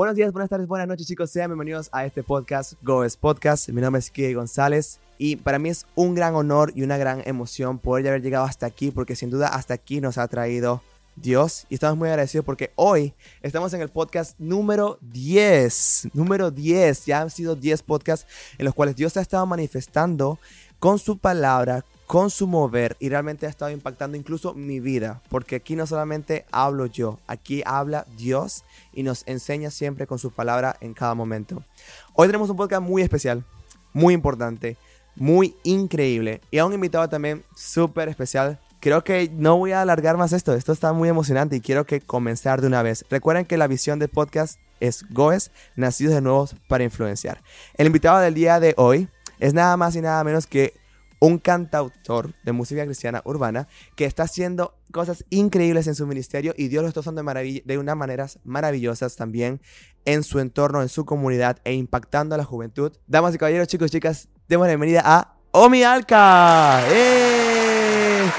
Buenos días, buenas tardes, buenas noches chicos, sean bienvenidos a este podcast, Goes Podcast. Mi nombre es Kike González y para mí es un gran honor y una gran emoción poder haber llegado hasta aquí porque sin duda hasta aquí nos ha traído Dios. Y estamos muy agradecidos porque hoy estamos en el podcast número 10, número 10, ya han sido 10 podcasts en los cuales Dios ha estado manifestando con su palabra, con su mover y realmente ha estado impactando incluso mi vida, porque aquí no solamente hablo yo, aquí habla Dios y nos enseña siempre con su palabra en cada momento. Hoy tenemos un podcast muy especial, muy importante, muy increíble y a un invitado también súper especial. Creo que no voy a alargar más esto, esto está muy emocionante y quiero que comenzar de una vez. Recuerden que la visión del podcast es Goes, nacidos de nuevos para influenciar. El invitado del día de hoy es nada más y nada menos que un cantautor de música cristiana urbana que está haciendo cosas increíbles en su ministerio y Dios lo está usando de, de unas maneras maravillosas también en su entorno, en su comunidad e impactando a la juventud. Damas y caballeros, chicos y chicas, demos la bienvenida a Omi Alca. ¡Eh!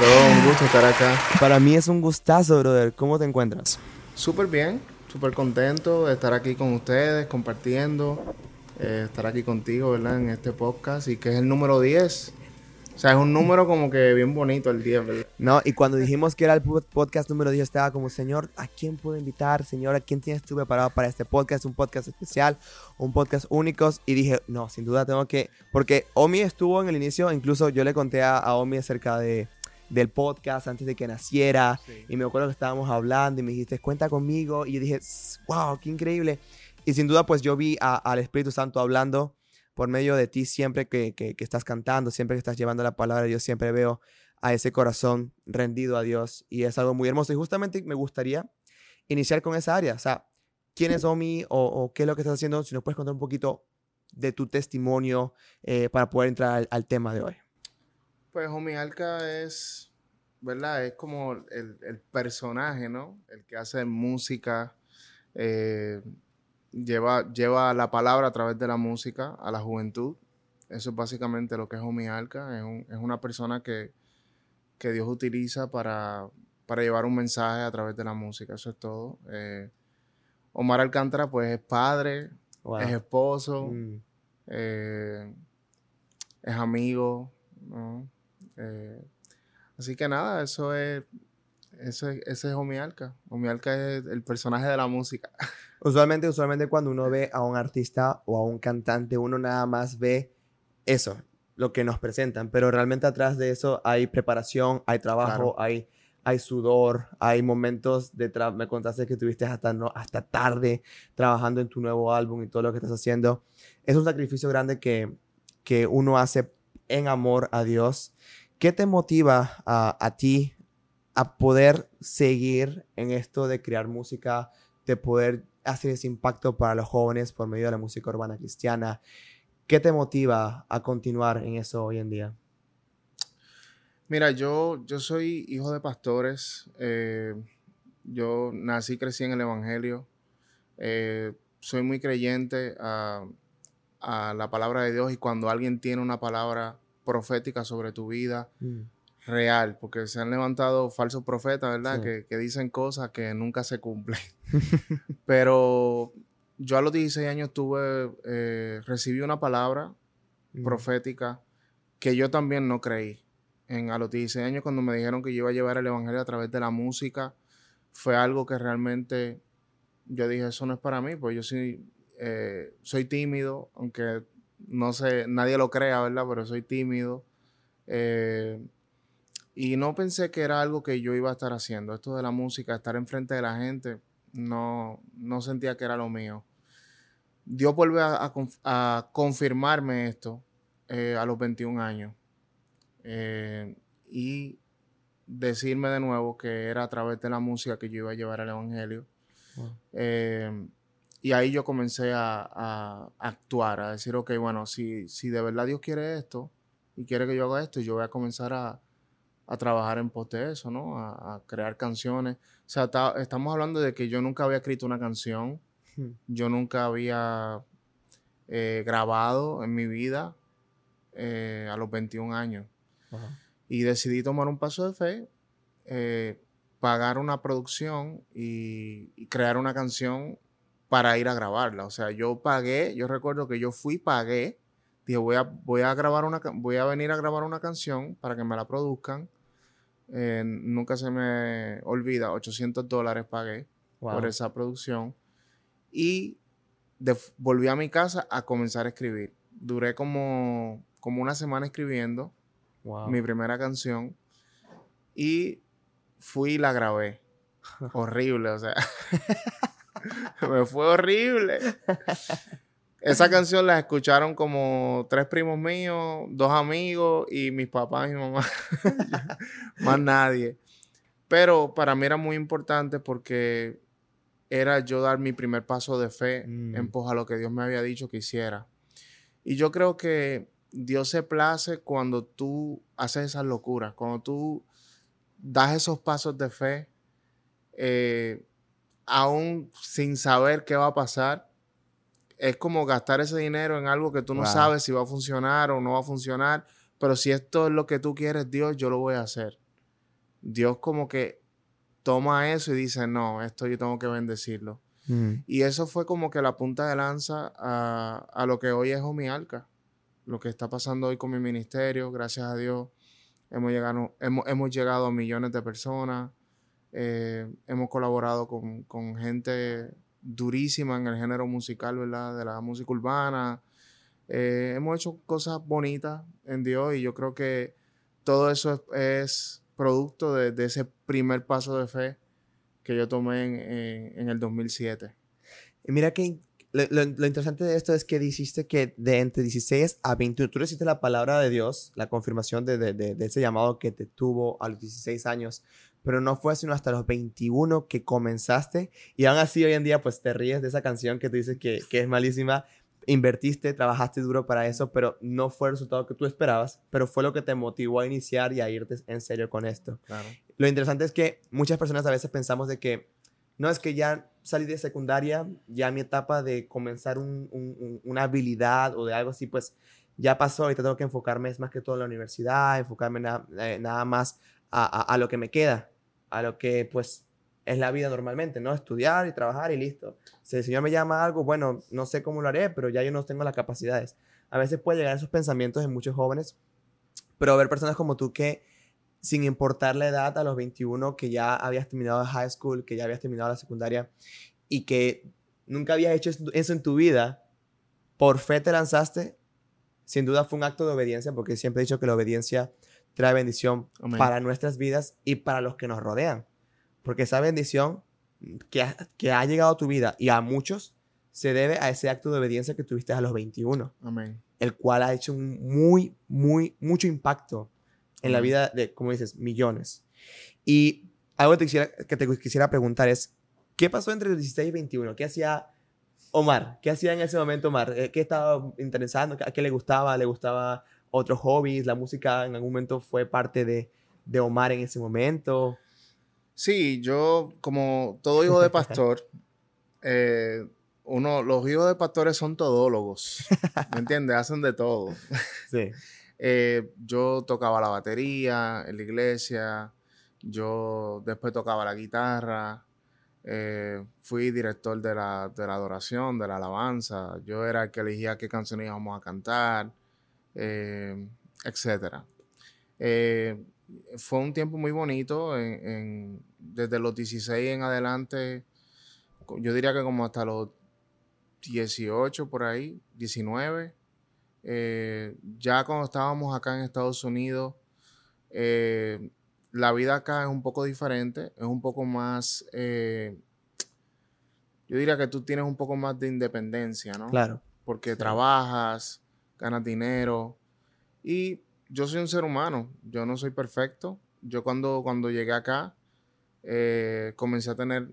Un gusto estar acá. Para mí es un gustazo, brother. ¿Cómo te encuentras? Súper bien, súper contento de estar aquí con ustedes, compartiendo eh, estar aquí contigo, ¿verdad? En este podcast y que es el número 10. O sea, es un número como que bien bonito el 10, ¿verdad? No, y cuando dijimos que era el podcast número 10, estaba como, Señor, ¿a quién puedo invitar? Señor, ¿a quién tienes tú preparado para este podcast? Un podcast especial, un podcast único. Y dije, no, sin duda tengo que... Porque Omi estuvo en el inicio, incluso yo le conté a, Omi acerca de, del podcast antes de que naciera. Y me acuerdo que estábamos hablando y me dijiste, cuenta conmigo. Y yo dije, wow, qué increíble. Y sin duda, pues yo vi al Espíritu Santo hablando por medio de ti siempre que, que, estás cantando, siempre que estás llevando la palabra Dios, siempre veo a ese corazón rendido a Dios y es algo muy hermoso. Y justamente me gustaría iniciar con esa área. O sea, ¿quién es Omi o, qué es lo que estás haciendo? Si nos puedes contar un poquito de tu testimonio eh, para poder entrar al, tema de hoy. Pues Omi Alca es, ¿verdad? Es como el, el personaje, ¿no? El que hace música. Eh, lleva, lleva la palabra a través de la música a la juventud. Eso es básicamente lo que es Omi Alca. Es, una persona que, Dios utiliza para, llevar un mensaje a través de la música. Eso es todo. Eh, Omar Alcántara, pues es padre, es esposo, mm. eh, es amigo. Eh, así que nada, eso es ese, ese es Omialca. Omialca es el personaje de la música. Usualmente, usualmente cuando uno ve a un artista o a un cantante, uno nada más ve eso, lo que nos presentan, pero realmente atrás de eso hay preparación, hay trabajo, hay, hay sudor, hay momentos de... Me contaste que estuviste hasta, no, hasta tarde trabajando en tu nuevo álbum y todo lo que estás haciendo. Es un sacrificio grande que, que uno hace en amor a Dios. ¿Qué te motiva a, a ti a poder seguir en esto de crear música, de poder hacer ese impacto para los jóvenes por medio de la música urbana cristiana. ¿Qué te motiva a continuar en eso hoy en día? Mira, yo, yo soy hijo de pastores. Eh, yo nací, crecí en el Evangelio. Eh, soy muy creyente a, la palabra de Dios y cuando alguien tiene una palabra profética sobre tu vida, mm real, porque se han levantado falsos profetas, ¿verdad? Que, dicen cosas que nunca se cumplen. Pero yo a los 16 años tuve, eh, recibí una palabra mm. profética que yo también no creí. En, a los 16 años cuando me dijeron que yo iba a llevar el Evangelio a través de la música, fue algo que realmente yo dije, eso no es para mí, pues yo sí, eh, soy tímido, aunque no sé, nadie lo crea, ¿verdad? Pero soy tímido. Eh, y no pensé que era algo que yo iba a estar haciendo. Esto de la música, estar enfrente de la gente, no, no sentía que era lo mío. Dios vuelve a, confirmarme esto eh, a los 21 años. Eh, y decirme de nuevo que era a través de la música que yo iba a llevar el Evangelio. Eh, y ahí yo comencé a, a, actuar, a decir, ok, bueno, si, si de verdad Dios quiere esto y quiere que yo haga esto, yo voy a comenzar a, a trabajar en pos de eso, ¿no? A, crear canciones. O sea, estamos hablando de que yo nunca había escrito una canción, hmm. yo nunca había eh, grabado en mi vida eh, a los 21 años. Y decidí tomar un paso de fe, eh, pagar una producción y, crear una canción para ir a grabarla. O sea, yo pagué, yo recuerdo que yo fui, pagué, dije, voy a, voy a, grabar una, voy a venir a grabar una canción para que me la produzcan. Eh, nunca se me olvida, 800 dólares pagué por esa producción. Y volví a mi casa a comenzar a escribir. Duré como, como una semana escribiendo mi primera canción y fui y la grabé. horrible, o sea. me fue horrible. Esa canción la escucharon como tres primos míos, dos amigos y mis papás y mi mamá. Más nadie. Pero para mí era muy importante porque era yo dar mi primer paso de fe mm. en pos a lo que Dios me había dicho que hiciera. Y yo creo que Dios se place cuando tú haces esas locuras, cuando tú das esos pasos de fe, eh, aún sin saber qué va a pasar es como gastar ese dinero en algo que tú no sabes si va a funcionar o no va a funcionar. Pero si esto es lo que tú quieres, Dios, yo lo voy a hacer. Dios como que toma eso y dice, no, esto yo tengo que bendecirlo. Mm. Y eso fue como que la punta de lanza a, lo que hoy es Omialca. Lo que está pasando hoy con mi ministerio, gracias a Dios, hemos llegado, hemos, hemos llegado a millones de personas. Eh, hemos colaborado con, con gente durísima en el género musical, ¿verdad? De la música urbana. Eh, hemos hecho cosas bonitas en Dios y yo creo que todo eso es, producto de, ese primer paso de fe que yo tomé en, en, el 2007. Y mira que lo, interesante de esto es que dijiste que de entre 16 a 21, tú recibiste la palabra de Dios, la confirmación de, de, de, ese llamado que te tuvo a los 16 años, pero no fue sino hasta los 21 que comenzaste y aún así hoy en día pues te ríes de esa canción que tú dices que, que es malísima, invertiste, trabajaste duro para eso, pero no fue el resultado que tú esperabas, pero fue lo que te motivó a iniciar y a irte en serio con esto. Lo interesante es que muchas personas a veces pensamos de que no es que ya salí de secundaria, ya mi etapa de comenzar una habilidad o de algo así, pues ya pasó, ahorita tengo que enfocarme es más que todo en la universidad, enfocarme eh, nada más a, a, lo que me queda a lo que pues es la vida normalmente, ¿no? Estudiar y trabajar y listo. Si el Señor me llama a algo, bueno, no sé cómo lo haré, pero ya yo no tengo las capacidades. A veces puede llegar esos pensamientos en muchos jóvenes, pero ver personas como tú que sin importar la edad a los 21, que ya habías terminado high school, que ya habías terminado la secundaria y que nunca habías hecho eso en tu vida, por fe te lanzaste, sin duda fue un acto de obediencia, porque siempre he dicho que la obediencia trae bendición para nuestras vidas y para los que nos rodean. Porque esa bendición que ha, que ha llegado a tu vida y a muchos se debe a ese acto de obediencia que tuviste a los 21. Amén. El cual ha hecho un muy, muy, mucho impacto en la vida de, como dices, millones. Y algo que te, quisiera, que te quisiera preguntar es, ¿qué pasó entre los 16 y 21? ¿Qué hacía Omar? ¿Qué hacía en ese momento Omar? Eh, ¿Qué estaba interesando? ¿A qué le gustaba? ¿Le gustaba otros hobbies? ¿La música en algún momento fue parte de, de Omar en ese momento? Sí, yo como todo hijo de pastor, eh, uno, los hijos de pastores son todólogos, ¿me entiendes? Hacen de todo. Sí. Eh, yo tocaba la batería en la iglesia, yo después tocaba la guitarra, eh, fui director de la, de la, adoración, de la alabanza, yo era el que elegía qué canciones íbamos a cantar, eh, etcétera. Eh, fue un tiempo muy bonito, desde los 16 en adelante, yo diría que como hasta los 18 por ahí, 19. Eh, ya cuando estábamos acá en Estados Unidos, la vida acá es un poco diferente, es un poco más, yo diría que tú tienes un poco más de independencia, ¿no? Claro. Porque trabajas, ganas dinero. Y yo soy un ser humano, yo no soy perfecto. Yo cuando, cuando llegué acá, eh, comencé a tener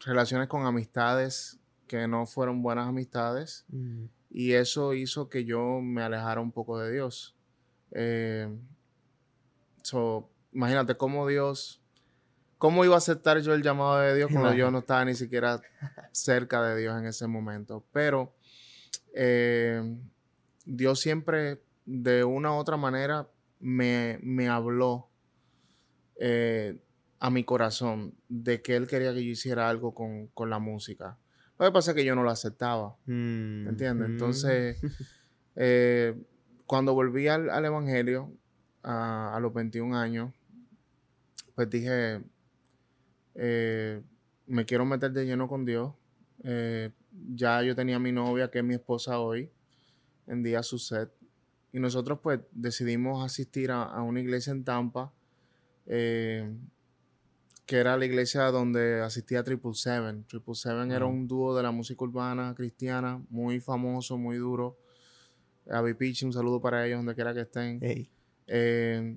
relaciones con amistades que no fueron buenas amistades. Mm. Y eso hizo que yo me alejara un poco de Dios. Eh, imagínate cómo Dios, cómo iba a aceptar yo el llamado de Dios cuando yo no estaba ni siquiera cerca de Dios en ese momento. Pero eh, Dios siempre de una u otra manera me, habló eh, a mi corazón de que Él quería que yo hiciera algo con, la música. Lo que pasa es que yo no lo aceptaba. ¿Me entiendes? Mm. Entonces, eh, cuando volví al, al Evangelio a, a los 21 años, pues dije, eh, me quiero meter de lleno con Dios. Eh, ya yo tenía a mi novia, que es mi esposa hoy, en día su set. Y nosotros pues decidimos asistir a, a una iglesia en Tampa, eh, que era la iglesia donde asistía Triple Seven. Triple Seven era un dúo de la música urbana cristiana, muy famoso, muy duro. Avi Pichi, un saludo para ellos donde quiera que estén. Ey. Eh,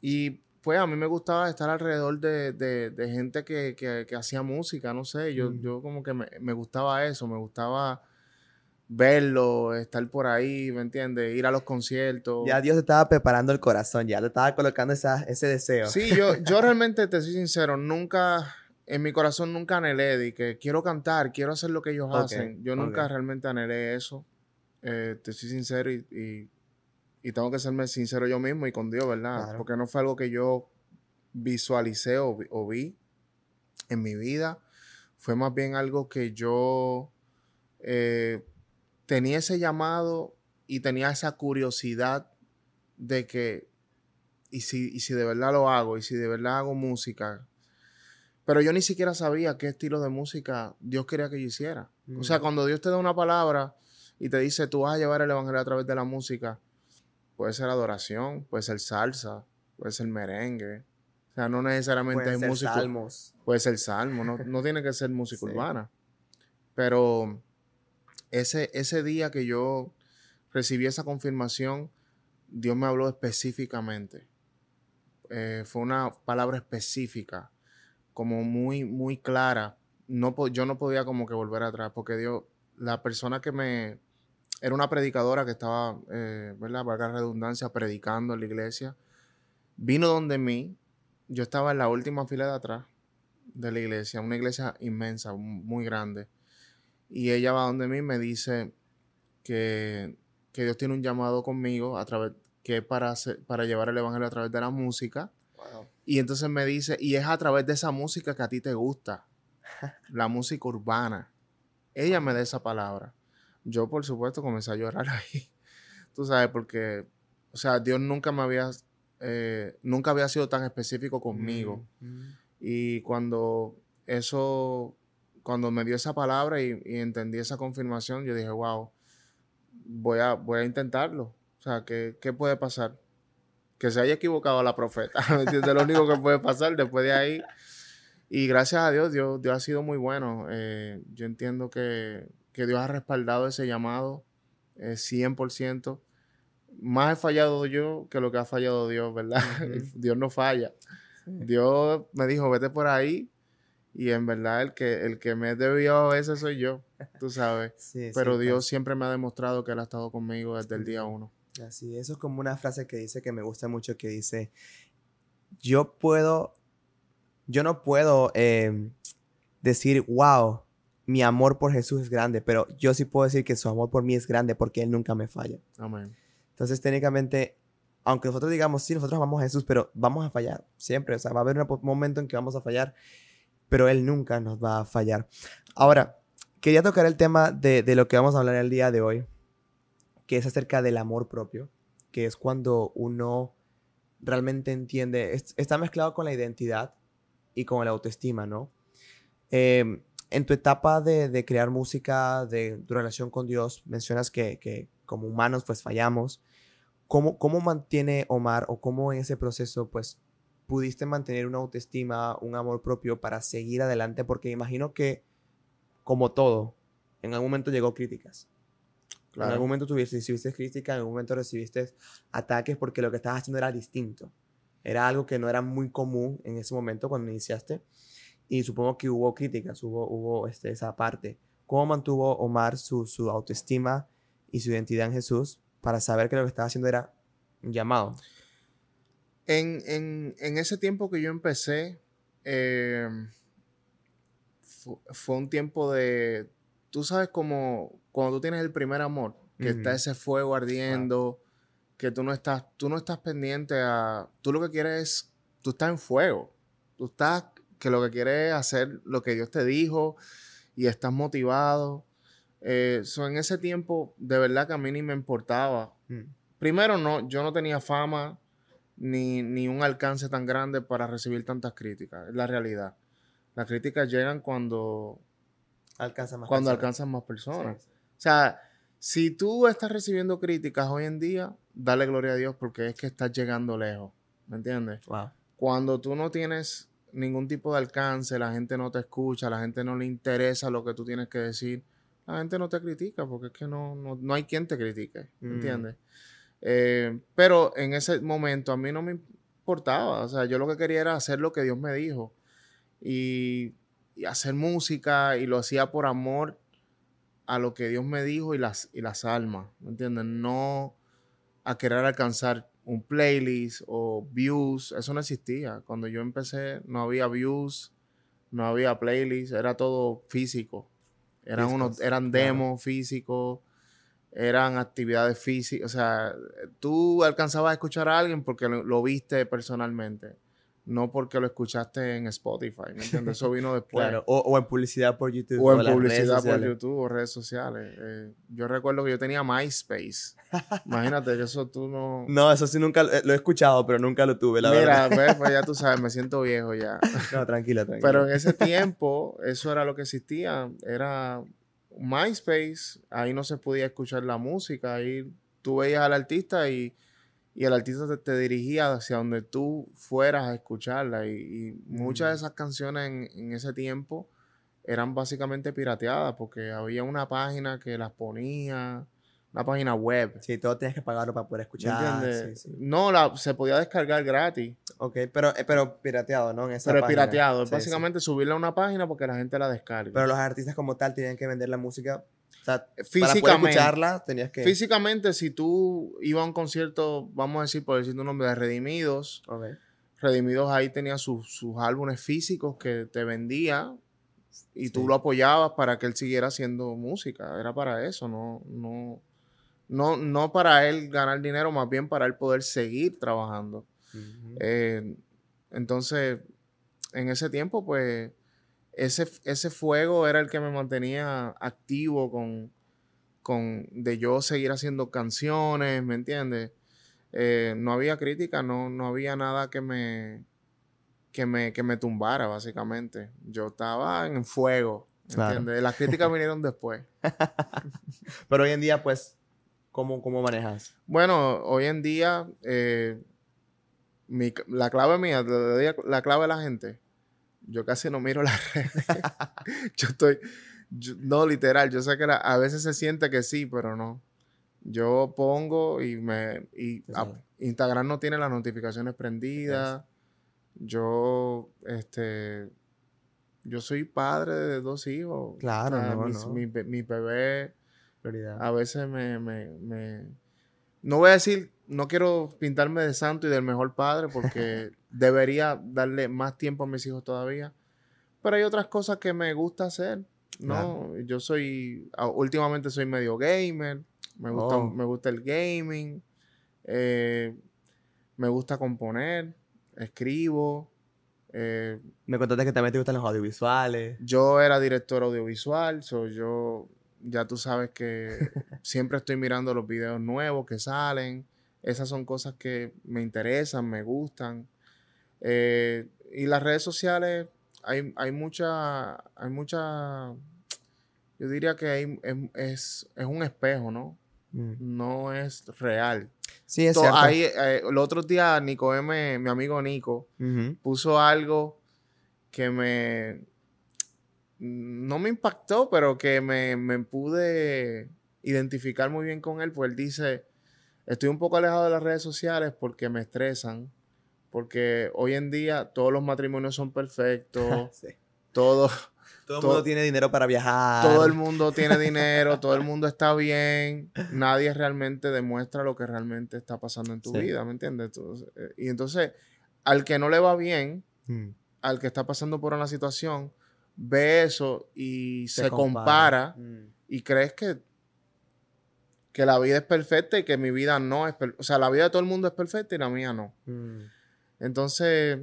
y pues a mí me gustaba estar alrededor de, de- de gente que, que- que hacía música, no sé, yo, Mm. yo como que me, me gustaba eso, me gustaba verlo, estar por ahí, ¿me entiendes? Ir a los conciertos. Ya Dios te estaba preparando el corazón, ya te estaba colocando esa, ese deseo. Sí, yo, yo realmente te soy sincero, nunca, en mi corazón nunca anhelé de que quiero cantar, quiero hacer lo que ellos hacen. Yo nunca realmente anhelé eso. Eh, te soy sincero y, y- y tengo que serme sincero yo mismo y con Dios, ¿verdad? Claro. Porque no fue algo que yo visualicé o, vi- o vi en mi vida. Fue más bien algo que yo eh, tenía ese llamado y tenía esa curiosidad de que, y si, y si de verdad lo hago, y si de verdad hago música. Pero yo ni siquiera sabía qué estilo de música Dios quería que yo hiciera. O sea, Mm. cuando Dios te da una palabra y te dice, tú vas a llevar el evangelio a través de la música, puede ser adoración, puede ser salsa, puede ser merengue. O sea, no necesariamente es ser música. salmos. Puede ser salmo, no, no tiene que ser música Sí. urbana. Pero ese, ese día que yo recibí esa confirmación, Dios me habló específicamente. Eh, fue una palabra específica, como muy, muy clara. No, yo no podía como que volver atrás, porque Dios, la persona que me... Era una predicadora que estaba, eh, ¿verdad? Valga la redundancia, predicando en la iglesia. Vino donde mí. Yo estaba en la última fila de atrás de la iglesia, una iglesia inmensa, muy grande. Y ella va donde mí y me dice que, que Dios tiene un llamado conmigo a través, que es para, hacer- para llevar el evangelio a través de la música. Wow. Y entonces me dice, y es a través de esa música que a ti te gusta, la música urbana. Ella me da esa palabra. Yo, por supuesto, comencé a llorar ahí. Tú sabes, porque, o sea, Dios nunca me había, eh, nunca había sido tan específico conmigo. Mm. Y cuando eso, cuando me dio esa palabra y, y entendí esa confirmación, yo dije, wow, voy a, voy a intentarlo. O sea, ¿qué, qué puede pasar? Que se haya equivocado la profeta. ¿Me entiendes? Lo único que puede pasar después de ahí. Y gracias a Dios, Dios, Dios ha sido muy bueno. Eh, yo entiendo que, que Dios ha respaldado ese llamado eh, 100%. Más he fallado yo que lo que ha fallado Dios, ¿verdad? Ujú. Dios no falla. Dios me dijo, vete por ahí. Y en verdad el que, el que me debió a veces soy yo, tú sabes. Sí, sí, Pero pues, Dios siempre me ha demostrado que Él ha estado conmigo desde el día uno. Así, eso es como una frase que dice que me gusta mucho, que dice, yo puedo, yo no puedo eh, decir, wow, mi amor por Jesús es grande, pero yo sí puedo decir que su amor por mí es grande porque Él nunca me falla. Amén. Entonces, técnicamente, aunque nosotros digamos, sí, nosotros amamos a Jesús, pero vamos a fallar siempre. O sea, va a haber un momento en que vamos a fallar, pero Él nunca nos va a fallar. Ahora, quería tocar el tema de, de lo que vamos a hablar el día de hoy, que es acerca del amor propio, que es cuando uno realmente entiende, es- está mezclado con la identidad y con la autoestima, ¿no? Eh, en tu etapa de, de crear música, de tu relación con Dios, mencionas que, que como humanos pues fallamos. ¿Cómo, ¿Cómo mantiene Omar o cómo en ese proceso pues pudiste mantener una autoestima, un amor propio para seguir adelante? Porque imagino que como todo, en algún momento llegó críticas. En Claro. algún momento tuviste, recibiste críticas, en algún momento recibiste ataques porque lo que estabas haciendo era distinto. Era algo que no era muy común en ese momento cuando iniciaste. Y supongo que hubo críticas, hubo, hubo este, esa parte. ¿Cómo mantuvo Omar su, su autoestima y su identidad en Jesús para saber que lo que estaba haciendo era un llamado? En, en- en ese tiempo que yo empecé, eh, fu- fue un tiempo de, tú sabes como cuando tú tienes el primer amor, que está ese fuego ardiendo, que tú no estás, tú no estás pendiente a, tú lo que quieres es, tú estás en fuego, tú estás, que lo que quieres es hacer lo que Dios te dijo y estás motivado. Eh, en ese tiempo, de verdad que a mí ni me importaba. Mm. Primero, no, yo no tenía fama ni, ni, un alcance tan grande para recibir tantas críticas. Es la realidad. Las críticas llegan cuando alcanzan más cuando personas. alcanzan más personas. O sea, si tú estás recibiendo críticas hoy en día, dale gloria a Dios porque es que estás llegando lejos. ¿Me entiendes? Cuando tú no tienes ningún tipo de alcance, la gente no te escucha, la gente no le interesa lo que tú tienes que decir, la gente no te critica porque es que no, no, hay quien te critique. ¿Me mm. entiendes? Eh, pero en ese momento a mí no me importaba. O sea, yo lo que quería era hacer lo que Dios me dijo. Y, y hacer música y lo hacía por amor a lo que Dios me dijo y las, y las almas, ¿me entiendes? No a querer alcanzar un playlist o views, eso no existía. Cuando yo empecé no había views, no había playlist, era todo físico. Eran, unos, eran demos físicos, eran actividades físicas. O sea, tú alcanzabas a escuchar a alguien porque lo viste personalmente no porque lo escuchaste en Spotify, ¿me entiendes? Eso vino después. Claro, o, en publicidad por YouTube. O, en publicidad por YouTube o redes sociales. Eh, yo recuerdo que yo tenía MySpace. Imagínate que eso tú no... No, eso sí nunca lo he escuchado, pero nunca lo tuve, la Mira, verdad. pues ya tú sabes, me siento viejo ya. no, tranquila, tranquila. Pero en ese tiempo, eso era lo que existía. Era MySpace, ahí no se podía escuchar la música, ahí tú veías al artista y y el artista te, dirigía hacia donde tú fueras a escucharla. Y, muchas de esas canciones en, ese tiempo eran básicamente pirateadas porque había una página que las ponía, una página web. Sí, todo tienes que pagarlo para poder escuchar. No, la, se podía descargar gratis. Ok, pero, eh, pero pirateado, ¿no? En esa pero pirateado. básicamente subirla a una página porque la gente la descarga. Pero los artistas como tal tienen que vender la música físicamente, para escucharla tenías que... Físicamente, si tú ibas a un concierto, vamos a decir, por decir un nombre, de Redimidos, Redimidos ahí tenía sus, álbumes físicos que te vendía y tú lo apoyabas para que él siguiera haciendo música. Era para eso, no, no, no, no para él ganar dinero, más bien para él poder seguir trabajando. Eh, entonces, en ese tiempo, pues ese, fuego era el que me mantenía activo con, con de yo seguir haciendo canciones, ¿me entiendes? Eh, no había crítica, no, no había nada que me, que me, que me tumbara, básicamente. Yo estaba en fuego, ¿entiendes? Las críticas vinieron después. Pero hoy en día, pues, ¿cómo, cómo manejas? Bueno, hoy en día, eh, la clave mía, la clave de la gente, yo casi no miro las redes. yo estoy, no literal, yo sé que a veces se siente que sí, pero no. Yo pongo y me, y Instagram no tiene las notificaciones prendidas. Yo, este, yo soy padre de dos hijos. Claro, Mi, bebé a veces me, me, me, no voy a decir, no quiero pintarme de santo y del mejor padre porque debería darle más tiempo a mis hijos todavía. Pero hay otras cosas que me gusta hacer. No, yo soy, últimamente soy medio gamer, me gusta, oh. me gusta el gaming, eh, me gusta componer, escribo. Eh, me contaste que también te gustan los audiovisuales. Yo era director audiovisual, soy yo, ya tú sabes que siempre estoy mirando los videos nuevos que salen. Esas son cosas que me interesan, me gustan. Eh, y las redes sociales, hay, hay mucha, hay mucha, yo diría que hay, es, un espejo, ¿no? Mm. No es real. Sí, es cierto. Ahí, eh, el otro día, Nico M, mi amigo Nico, puso algo que me, no me impactó, pero que me, me pude identificar muy bien con él, pues él dice, estoy un poco alejado de las redes sociales porque me estresan porque hoy en día todos los matrimonios son perfectos. Todo. Todo el mundo tiene dinero para viajar. Todo el mundo tiene dinero, todo el mundo está bien. Nadie realmente demuestra lo que realmente está pasando en tu vida, ¿me entiendes? Eh, y entonces, al que no le va bien, hmm. al que está pasando por una situación, ve eso y se, compara, hmm. y crees que, que la vida es perfecta y que mi vida no es perfecta. O sea, la vida de todo el mundo es perfecta y la mía no. Hmm. Entonces,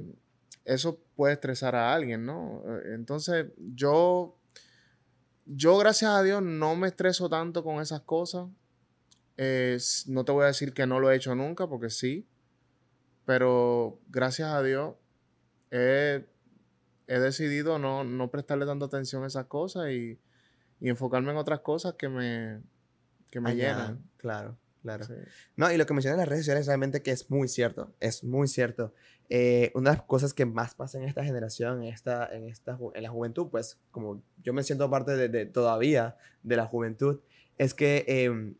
eso puede estresar a alguien, ¿no? Entonces, yo yo, gracias a Dios, no me estreso tanto con esas cosas. no te voy a decir que no lo he hecho nunca, porque sí. Pero gracias a Dios, he, decidido no, prestarle tanta atención a esas cosas y, enfocarme en otras cosas que me, que me llenan. Claro, claro. No, y lo que mencionas en las redes sociales realmente que es muy cierto, es muy cierto. Eh, una de las cosas que más pasa en esta generación, en, esta, en, esta, en la juventud, pues como yo me siento parte de, todavía de la juventud, es que em,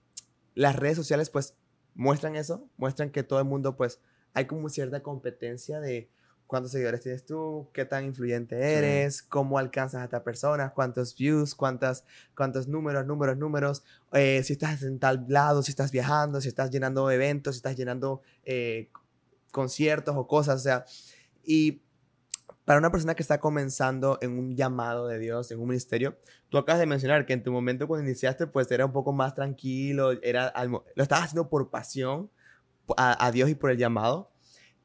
las redes sociales pues muestran eso, muestran que todo el mundo pues hay como cierta competencia de cuántos seguidores tienes tú, qué tan influyente eres, cómo alcanzas a esta persona, cuántos views, cuántas, cuántos números, números, números, eh, si estás en tal lado, si estás viajando, si estás llenando eventos, si estás llenando eh, conciertos o cosas, o sea, y para una persona que está comenzando en un llamado de Dios, en un ministerio, tú acabas de mencionar que en tu momento cuando iniciaste, pues era un poco más tranquilo, era, lo estabas haciendo por pasión a, a Dios y por el llamado,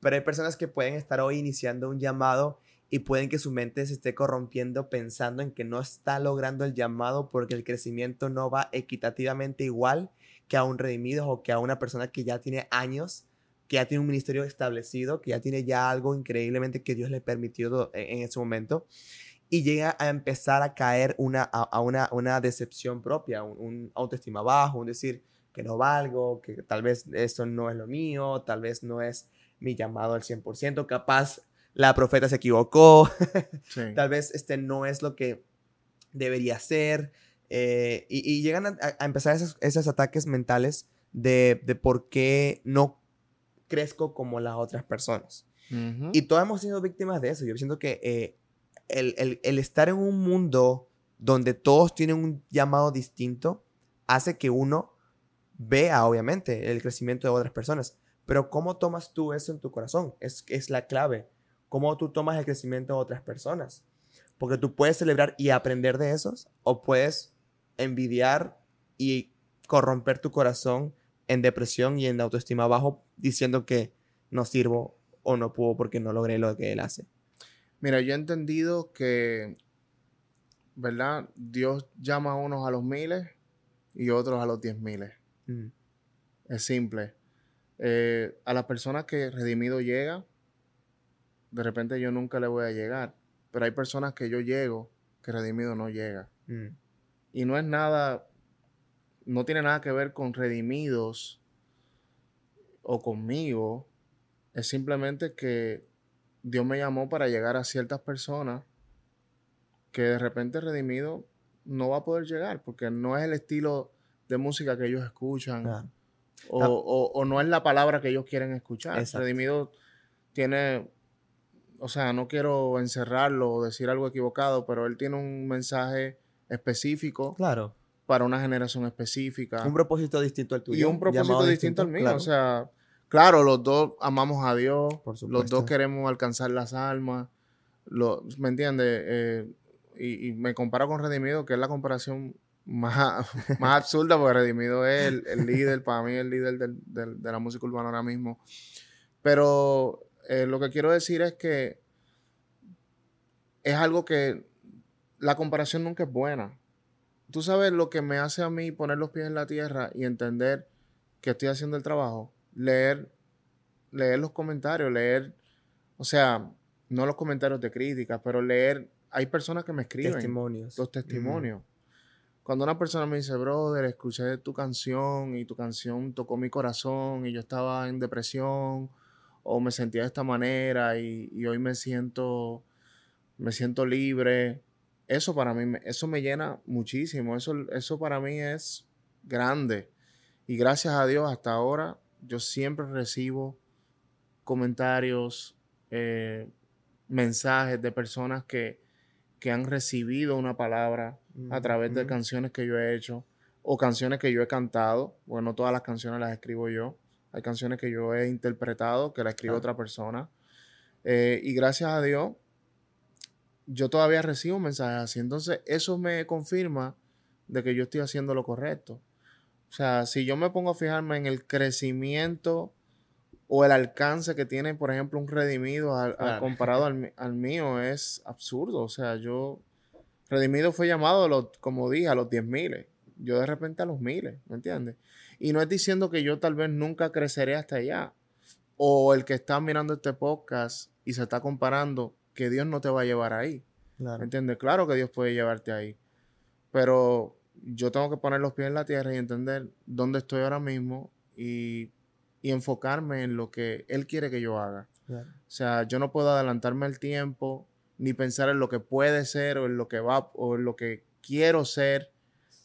pero hay personas que pueden estar hoy iniciando un llamado y pueden que su mente se esté corrompiendo pensando en que no está logrando el llamado porque el crecimiento no va equitativamente igual que a un redimido o que a una persona que ya tiene años, que ya tiene un ministerio establecido, que ya tiene ya algo increíblemente que Dios le permitió en, ese momento y llega a empezar a caer una, a, una, una decepción propia, un, un autoestima bajo, un decir que no valgo, que tal vez esto no es lo mío, tal vez no es mi llamado al 100%, capaz la profeta se equivocó, tal vez este no es lo que debería ser, eh, y, llegan a, empezar esos, ataques mentales de, por qué no crezco como las otras personas. Y todos hemos sido víctimas de eso. Yo siento que eh, el, el, estar en un mundo donde todos tienen un llamado distinto hace que uno vea, obviamente, el crecimiento de otras personas. Pero ¿cómo tomas tú eso en tu corazón? Es, es la clave. ¿Cómo tú tomas el crecimiento de otras personas? Porque tú puedes celebrar y aprender de esos o puedes envidiar y corromper tu corazón en depresión y en autoestima bajo diciendo que no sirvo o no puedo porque no logré lo que él hace. Mira, yo he entendido que, ¿verdad? Dios llama a unos a los miles y otros a los diez miles. Es simple. Eh, a las personas que Redimido llega, de repente yo nunca le voy a llegar. Pero hay personas que yo llego que Redimido no llega. Mm. Y no es nada, no tiene nada que ver con Redimidos o conmigo. Es simplemente que Dios me llamó para llegar a ciertas personas que de repente Redimido no va a poder llegar porque no es el estilo de música que ellos escuchan. O, no es la palabra que ellos quieren escuchar. Redimido tiene, o sea, no quiero encerrarlo o decir algo equivocado, pero él tiene un mensaje específico. Claro. Para una generación específica. Un propósito distinto al tuyo. Y un propósito distinto, al mío. O sea, claro, los dos amamos a Dios. los dos queremos alcanzar las almas. ¿Me entiendes? Eh, y, y, me comparo con Redimido, que es la comparación más, más absurda, porque Redimido es el, líder, para mí el líder de la música urbana ahora mismo. Pero eh, lo que quiero decir es que es algo que la comparación nunca es buena. Tú sabes lo que me hace a mí poner los pies en la tierra y entender que estoy haciendo el trabajo. Leer, leer los comentarios, leer, o sea, no los comentarios de crítica, pero leer, hay personas que me escriben. Testimonios. Los testimonios. Cuando una persona me dice, brother, escuché tu canción y tu canción tocó mi corazón y yo estaba en depresión o me sentía de esta manera y, hoy me siento, me siento libre, eso para mí, eso me llena muchísimo, eso, eso para mí es grande. Y gracias a Dios hasta ahora yo siempre recibo comentarios, eh, mensajes de personas que, que han recibido una palabra a través de canciones que yo he hecho o canciones que yo he cantado. Bueno, no todas las canciones las escribo yo. Hay canciones que yo he interpretado que la escribe otra persona. Eh, y gracias a Dios, yo todavía recibo mensajes así. Entonces, eso me confirma de que yo estoy haciendo lo correcto. O sea, si yo me pongo a fijarme en el crecimiento o el alcance que tiene, por ejemplo, un redimido al, comparado al, mío es absurdo. O sea, yo, Redimido fue llamado, a los, como dije, a los diez miles. Yo de repente a los miles, ¿me entiendes? Y no es diciendo que yo tal vez nunca creceré hasta allá. O el que está mirando este podcast y se está comparando, que Dios no te va a llevar ahí. Claro. ¿Me entiendes? Claro que Dios puede llevarte ahí. Pero yo tengo que poner los pies en la tierra y entender dónde estoy ahora mismo y, enfocarme en lo que Él quiere que yo haga. O sea, yo no puedo adelantarme el tiempo ni pensar en lo que puede ser o en lo que va o en lo que quiero ser,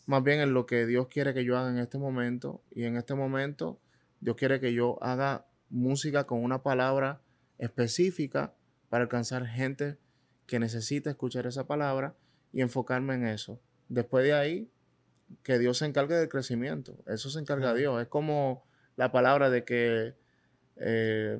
más bien en lo que Dios quiere que yo haga en este momento. Y en este momento, Dios quiere que yo haga música con una palabra específica para alcanzar gente que necesita escuchar esa palabra y enfocarme en eso. Después de ahí, que Dios se encargue del crecimiento. Eso se encarga Dios. Es como la palabra de que eh,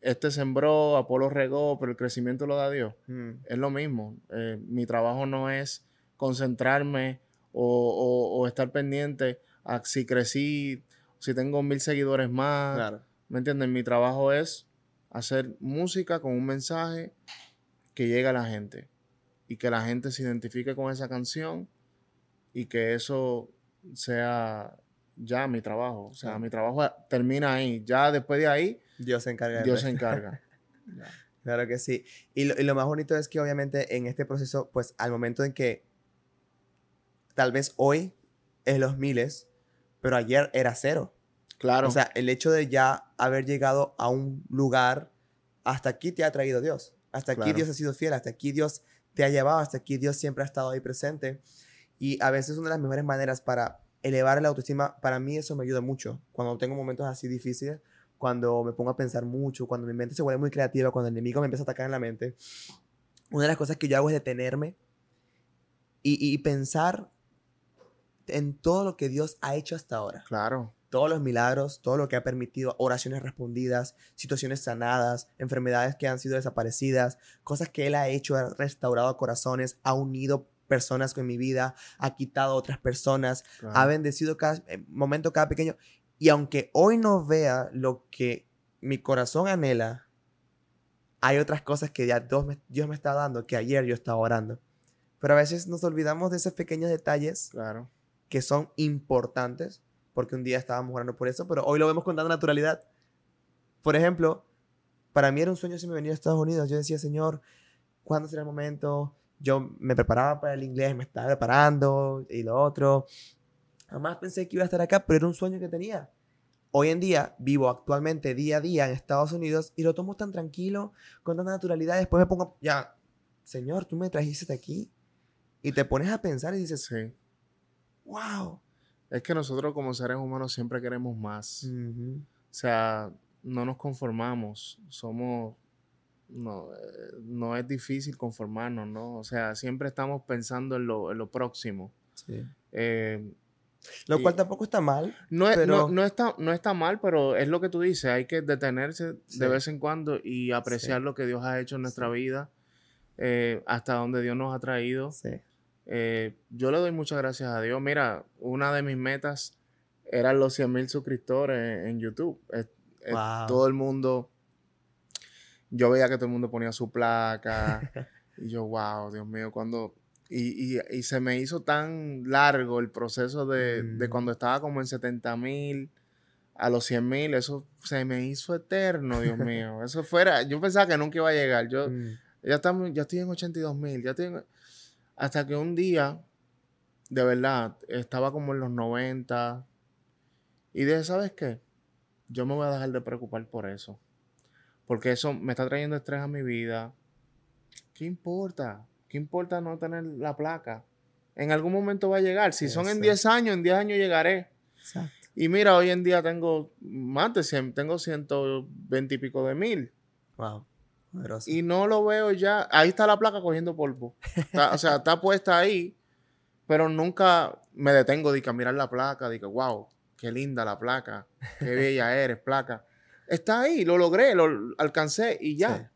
este sembró, Apolo regó, pero el crecimiento lo da Dios. Mm. Es lo mismo. Eh, mi trabajo no es concentrarme o, estar pendiente a si crecí, si tengo mil seguidores más. ¿Me entiendes? Mi trabajo es hacer música con un mensaje que llegue a la gente y que la gente se identifique con esa canción y que eso sea ya mi trabajo. O sea, mi trabajo termina ahí. Ya después de ahí, Dios se encarga. Dios se encarga. claro que sí. Y lo, y lo, más bonito es que obviamente en este proceso, pues al momento en que tal vez hoy es los miles, pero ayer era cero. Claro. O sea, el hecho de ya haber llegado a un lugar, hasta aquí te ha traído Dios. Hasta aquí Dios ha sido fiel, hasta aquí Dios te ha llevado, hasta aquí Dios siempre ha estado ahí presente. Y a veces una de las mejores maneras para elevar la autoestima, para mí eso me ayuda mucho. Cuando tengo momentos así difíciles, cuando me pongo a pensar mucho, cuando mi mente se vuelve muy creativa, cuando el enemigo me empieza a atacar en la mente, una de las cosas que yo hago es detenerme y, y pensar en todo lo que Dios ha hecho hasta ahora. Claro. Todos los milagros, todo lo que ha permitido, oraciones respondidas, situaciones sanadas, enfermedades que han sido desaparecidas, cosas que Él ha hecho, ha restaurado corazones, ha unido personas con mi vida, ha quitado a otras personas, ha bendecido cada eh, momento, cada pequeño. Y aunque hoy no vea lo que mi corazón anhela, hay otras cosas que ya Dios me, Dios me está dando que ayer yo estaba orando. Pero a veces nos olvidamos de esos pequeños detalles claro. que son importantes, porque un día estábamos orando por eso, pero hoy lo vemos con tanta naturalidad. Por ejemplo, para mí era un sueño si me venía a Estados Unidos. Yo decía, Señor, ¿cuándo será el momento? yo me preparaba para el inglés, me estaba preparando y lo otro. Jamás pensé que iba a estar acá, pero era un sueño que tenía. Hoy en día vivo actualmente día a día en Estados Unidos y lo tomo tan tranquilo, con tanta naturalidad. Después me pongo, ya, Señor, tú me trajiste aquí. Y te pones a pensar y dices, sí. wow. Es que nosotros como seres humanos siempre queremos más. O sea, no nos conformamos. Somos no, eh, no es difícil conformarnos, ¿no? O sea, siempre estamos pensando en lo, en lo próximo. Sí. Eh, lo cual tampoco está mal. No, pero... no, está, no está mal, pero es lo que tú dices, hay que detenerse de vez en cuando y apreciar lo que Dios ha hecho en nuestra vida, eh, hasta donde Dios nos ha traído. yo le doy muchas gracias a Dios. Mira, una de mis metas eran los 100 mil suscriptores en, YouTube. todo el mundo yo veía que todo el mundo ponía su placa. y yo, wow, Dios mío, cuando... Y, y, se me hizo tan largo el proceso de, de cuando estaba como en 70 mil a los 100 mil, eso se me hizo eterno, Dios mío. Eso fuera, yo pensaba que nunca iba a llegar. Yo mm. ya, estamos, ya estoy en 82 mil, ya tengo Hasta que un día, de verdad, estaba como en los 90 y dije, ¿sabes qué? Yo me voy a dejar de preocupar por eso. Porque eso me está trayendo estrés a mi vida. ¿Qué importa? ¿Qué importa no tener la placa? En algún momento va a llegar. Si son en 10 años, en 10 años llegaré. Exacto. Y mira, hoy en día tengo más de 100, tengo 120 y pico de mil. Wow. Y no lo veo ya. Ahí está la placa cogiendo polvo. o sea, está puesta ahí, pero nunca me detengo de que mirar la placa, de que, wow, qué linda la placa, qué bella eres, placa está ahí, lo logré, lo alcancé y ya.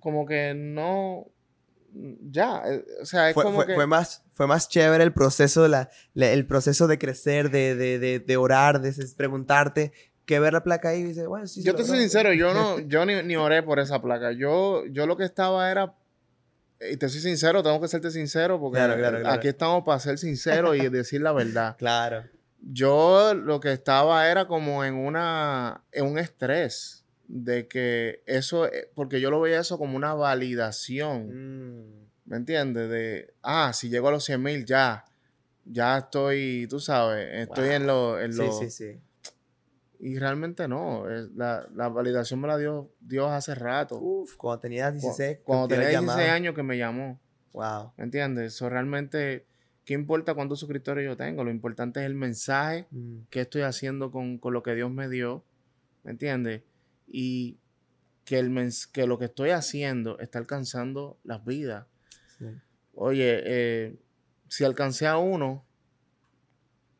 Como que no, ya, eh, o sea, es fue, como que... Fue más, fue más chévere el proceso, de la, el proceso de crecer, de, de, de, orar, de preguntarte, que ver la placa ahí y dice, bueno, sí. Yo te soy sincero, yo no, yo ni, ni, oré por esa placa. Yo, yo lo que estaba era y te soy sincero, tengo que serte sincero porque aquí estamos para ser sinceros y decir la verdad. Claro. Yo lo que estaba era como en una en un estrés de que eso eh, porque yo lo veía eso como una validación. Mm. ¿Me entiendes? De ah, si llego a los 100 mil ya ya estoy, tú sabes, estoy en lo en Sí, sí, sí. Y realmente no. La, la, validación me la dio Dios hace rato. Uf, cuando tenía 16. Cuando, tenía 16 años que me llamó. Wow. ¿Me entiendes? Eso realmente, ¿qué importa cuántos suscriptores yo tengo? Lo importante es el mensaje mm. que estoy haciendo con, con, lo que Dios me dio. ¿Me entiendes? Y que, el que lo que estoy haciendo está alcanzando las vidas. Oye, eh, si alcancé a uno,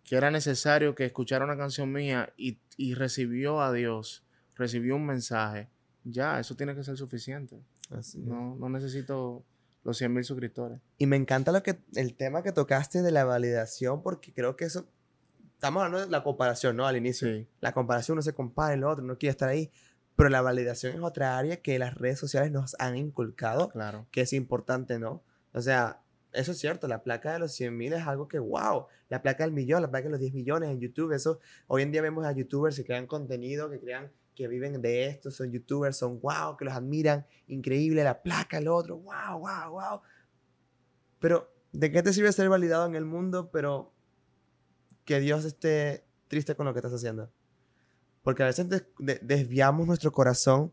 que era necesario que escuchara una canción mía y, recibió a Dios, recibió un mensaje, ya, eso tiene que ser suficiente. no, no necesito los 100 mil suscriptores. Y me encanta lo que, el tema que tocaste de la validación, porque creo que eso, estamos hablando de la comparación, ¿no? Al inicio. La comparación, uno se compara, el otro no quiere estar ahí. Pero la validación es otra área que las redes sociales nos han inculcado, claro. que es importante, ¿no? O sea, eso es cierto, la placa de los 100 mil es algo que, wow, la placa del millón, la placa de los 10 millones en YouTube, eso, hoy en día vemos a youtubers que crean contenido, que crean, que viven de esto, son youtubers, son wow, que los admiran, increíble, la placa, el otro, wow, wow, wow. Pero, ¿de qué te sirve ser validado en el mundo, pero que Dios esté triste con lo que estás haciendo? Porque a veces desviamos nuestro corazón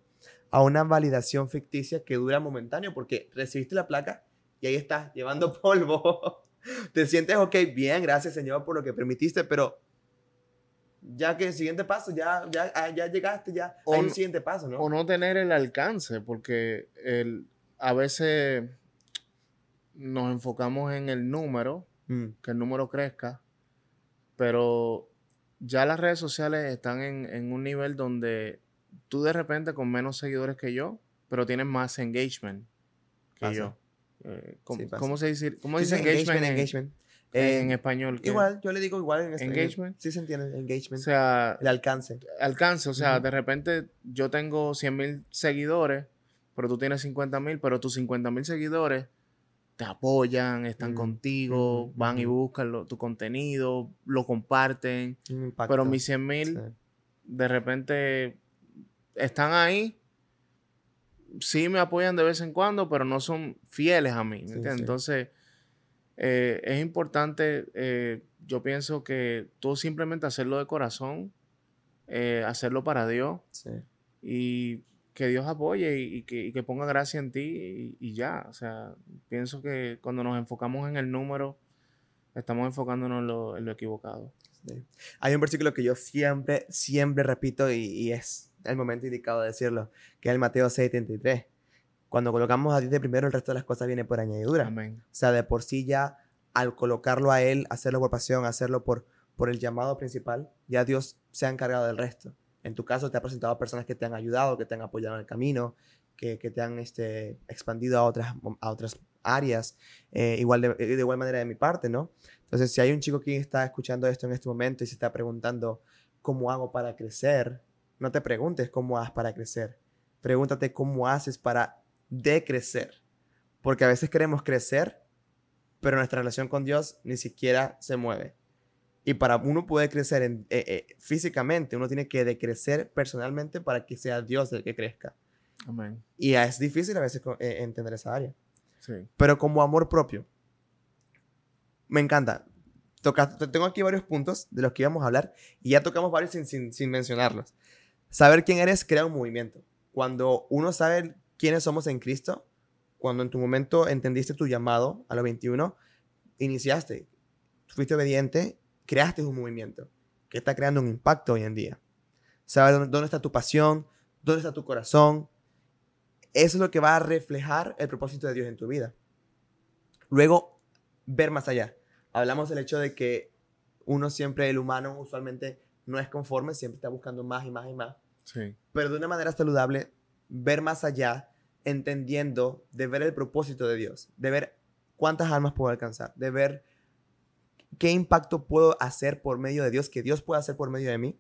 a una validación ficticia que dura momentáneo, porque recibiste la placa, y ahí estás, llevando polvo. Te sientes, ok, bien, gracias Señor por lo que permitiste, pero ya que el siguiente paso, ya, ya, ah, ya llegaste, ya hay un siguiente paso, ¿no? O no tener el alcance, porque el, a veces nos enfocamos en el número, mm. que el número crezca, pero ya las redes sociales están en, en, un nivel donde tú de repente con menos seguidores que yo, pero tienes más engagement que yo. Eh, ¿cómo, se dice? ¿Cómo dice engagement, engagement, en, español? Igual, yo le digo igual en español. Engagement. Sí se entiende, engagement. O sea, el alcance. Alcance, o sea, de repente yo tengo 100 mil seguidores, pero tú tienes 50 mil, pero tus 50 mil seguidores te apoyan, están contigo, van y buscan tu contenido, lo comparten. Pero mis 100 mil, de repente, están ahí, sí me apoyan de vez en cuando, pero no son fieles a mí. Entonces, eh, es importante, eh, yo pienso que tú simplemente hacerlo de corazón, eh, hacerlo para Dios y que Dios apoye y, que, ponga gracia en ti y, ya. O sea, pienso que cuando nos enfocamos en el número, estamos enfocándonos en lo, en lo equivocado. Hay un versículo que yo siempre, siempre repito y es el momento indicado de decirlo, que es el Mateo 6:33. Cuando colocamos a Dios de primero, el resto de las cosas viene por añadidura. Amén. O sea, de por sí ya, al colocarlo a Él, hacerlo por pasión, hacerlo por, por el llamado principal, ya Dios se ha encargado del resto. En tu caso, te ha presentado personas que te han ayudado, que te han apoyado en el camino, que, que te han este, expandido a otras, a otras áreas, eh, igual de, de, igual manera de mi parte, ¿no? Entonces, si hay un chico que está escuchando esto en este momento y se está preguntando, ¿cómo hago para crecer? No te preguntes cómo haces para crecer. Pregúntate cómo haces para decrecer. Porque a veces queremos crecer, pero nuestra relación con Dios ni siquiera se mueve. Y para uno poder crecer en, eh, eh, físicamente, uno tiene que decrecer personalmente para que sea Dios el que crezca. Amén. Y es difícil a veces eh, entender esa área. Sí. Pero como amor propio, me encanta. tengo aquí varios puntos de los que íbamos a hablar y ya tocamos varios sin, sin, sin mencionarlos. Saber quién eres crea un movimiento. Cuando uno sabe quiénes somos en Cristo, cuando en tu momento entendiste tu llamado a los 21, iniciaste, fuiste obediente, creaste un movimiento que está creando un impacto hoy en día. Sabes dónde, está tu pasión, dónde está tu corazón. Eso es lo que va a reflejar el propósito de Dios en tu vida. Luego, ver más allá. Hablamos del hecho de que uno siempre, el humano, usualmente no es conforme, siempre está buscando más y más y más. Pero de una manera saludable, ver más allá, entendiendo, de ver el propósito de Dios, de ver cuántas almas puedo alcanzar, de ver qué impacto puedo hacer por medio de Dios, que Dios puede hacer por medio de mí,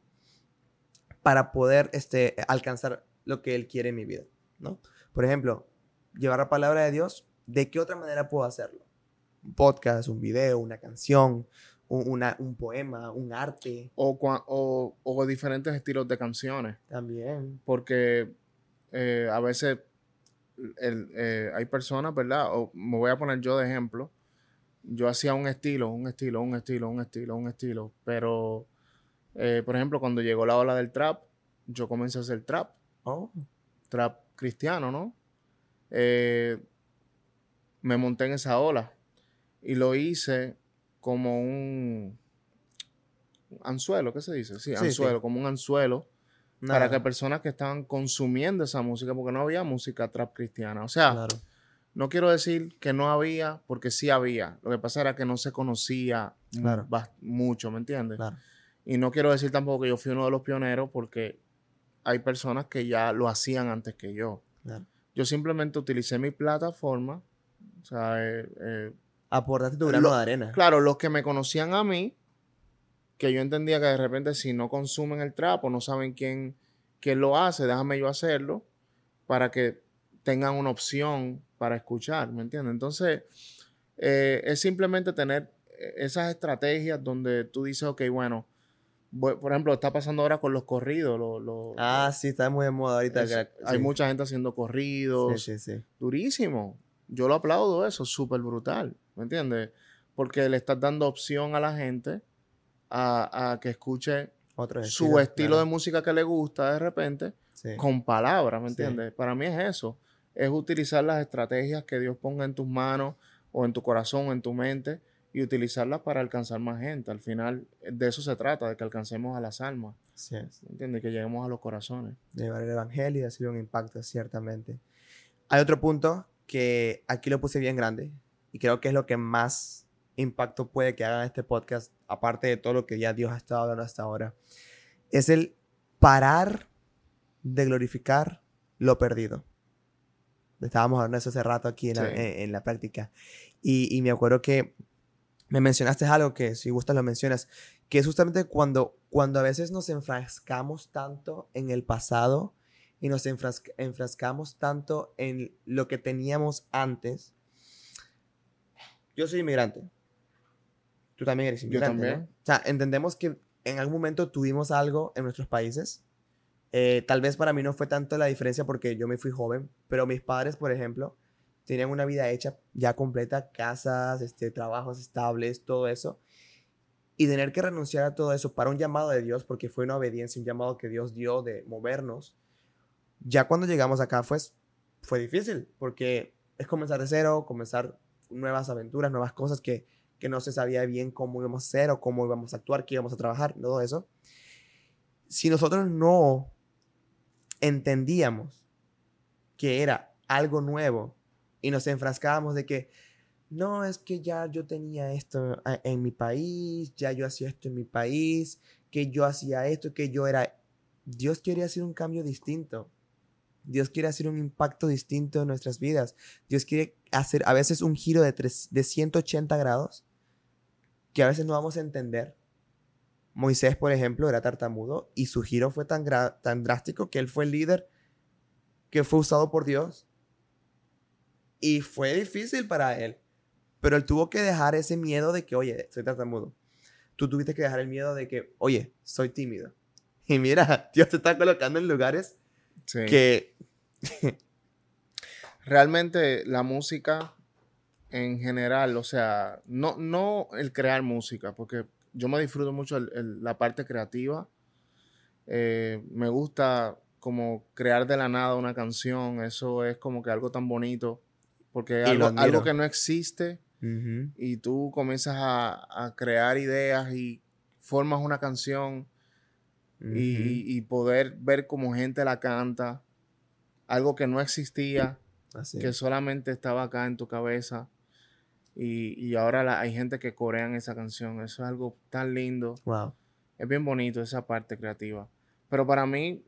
para poder este, alcanzar lo que Él quiere en mi vida, ¿no? Por ejemplo, llevar la palabra de Dios ¿de qué otra manera puedo hacerlo? Un podcast, un video, una canción, un, una- un poema, un arte. O, o, o diferentes estilos de canciones. También. Porque eh, a veces el- eh, hay personas, ¿verdad? O me voy a poner yo de ejemplo. Yo hacía un estilo, un estilo, un estilo, un estilo, un estilo. Pero, eh, por ejemplo, cuando llegó la ola del trap, yo comencé a hacer trap. Oh, trap cristiano, ¿no? Eh, me monté en esa ola y lo hice como un anzuelo, ¿qué se dice? Sí, Sí, anzuelo, sí. como un anzuelo para que personas que estaban consumiendo esa música, porque no había música trap cristiana. O sea, Claro. No quiero decir que no había, porque sí había. Lo que pasa era que no se conocía Claro. mucho, ¿me entiendes? Claro. Y no quiero decir tampoco que yo fui uno de los pioneros, porque hay personas que ya lo hacían antes que yo. claro. Yo simplemente utilicé mi plataforma. O sea, eh, eh, Aportaste tu grano Lo- de arena. claro, los que me conocían a mí, que yo entendía que de repente si no consumen el trap o no saben quién, quién lo hace, déjame yo hacerlo para que tengan una opción para escuchar, ¿me entiendes? Entonces, eh, es simplemente tener eh, esas estrategias donde tú dices, ok, bueno, voy- por ejemplo, está pasando ahora con los corridos. Ah, sí, está muy de moda ahorita. es- que- hay sí. mucha gente haciendo corridos, Sí, sí, sí. durísimo. Yo lo aplaudo eso, súper brutal, ¿me entiendes? Porque le estás dando opción a la gente a, a que escuche Otro su estilo de música que le gusta de repente con palabras, ¿me entiendes? Para mí es eso, es utilizar las estrategias que Dios ponga en tus manos o en tu corazón o en tu mente y utilizarlas para alcanzar más gente. Al final de eso se trata, de que alcancemos a las almas, Sí, es. ¿me entiendes? Que lleguemos a los corazones. llevar el evangelio y hacer un impacto, ciertamente. Hay otro punto que aquí lo puse bien grande y creo que es lo que más impacto puede que haga este podcast, aparte de todo lo que ya Dios ha estado hablando hasta ahora. Es el parar de glorificar lo perdido. Estábamos hablando de eso hace rato aquí en, la, Sí. en- en la práctica. Y, y me acuerdo que me mencionaste algo que si gustas lo mencionas, que es justamente cuando, cuando a veces nos enfrascamos tanto en el pasado y nos enfrasca- enfrascamos tanto en lo que teníamos antes. Yo soy inmigrante. Tú también eres inmigrante. ¿no? también. O sea, entendemos que en algún momento tuvimos algo en nuestros países. Eh, tal vez para mí no fue tanto la diferencia porque yo me fui joven, pero mis padres, por ejemplo, tenían una vida hecha ya completa, casas, este, trabajos estables, todo eso. Y tener que renunciar a todo eso para un llamado de Dios, porque fue una obediencia, un llamado que Dios dio de movernos. Ya cuando llegamos acá fue, fue difícil, porque es comenzar de cero, comenzar nuevas aventuras, nuevas cosas que, que no se sabía bien cómo íbamos a hacer o cómo íbamos a actuar, qué íbamos a trabajar, todo eso. Si nosotros no entendíamos que era algo nuevo y nos enfrascábamos de que no es que ya yo tenía esto en mi país, ya yo hacía esto en mi país, que yo hacía esto, que yo era... Dios quiere hacer un cambio distinto. Dios quiere hacer un impacto distinto en nuestras vidas. Dios quiere hacer a veces un giro de, tres- de 180 grados que a veces no vamos a entender. Moisés, por ejemplo, era tartamudo y su giro fue tan, drástico que él fue el líder que fue usado por Dios. Y fue difícil para él. Pero él tuvo que dejar ese miedo de que, oye, soy tartamudo. Tú tuviste que dejar el miedo de que, oye, soy tímido. Y mira, Dios te está colocando en lugares Sí. que... realmente la música en general, o sea, no, no el crear música, porque yo me disfruto mucho el- el- la parte creativa. Eh, me gusta como crear de la nada una canción, eso es como que algo tan bonito, porque es algo, que no existe y tú comienzas a, a crear ideas y formas una canción y, Ujú. y- y poder ver cómo gente la canta, algo que no existía Así. que solamente estaba acá en tu cabeza y, y ahora la- hay gente que corean esa canción. Eso es algo tan lindo. Wow. Es bien bonito esa parte creativa. Pero para mí,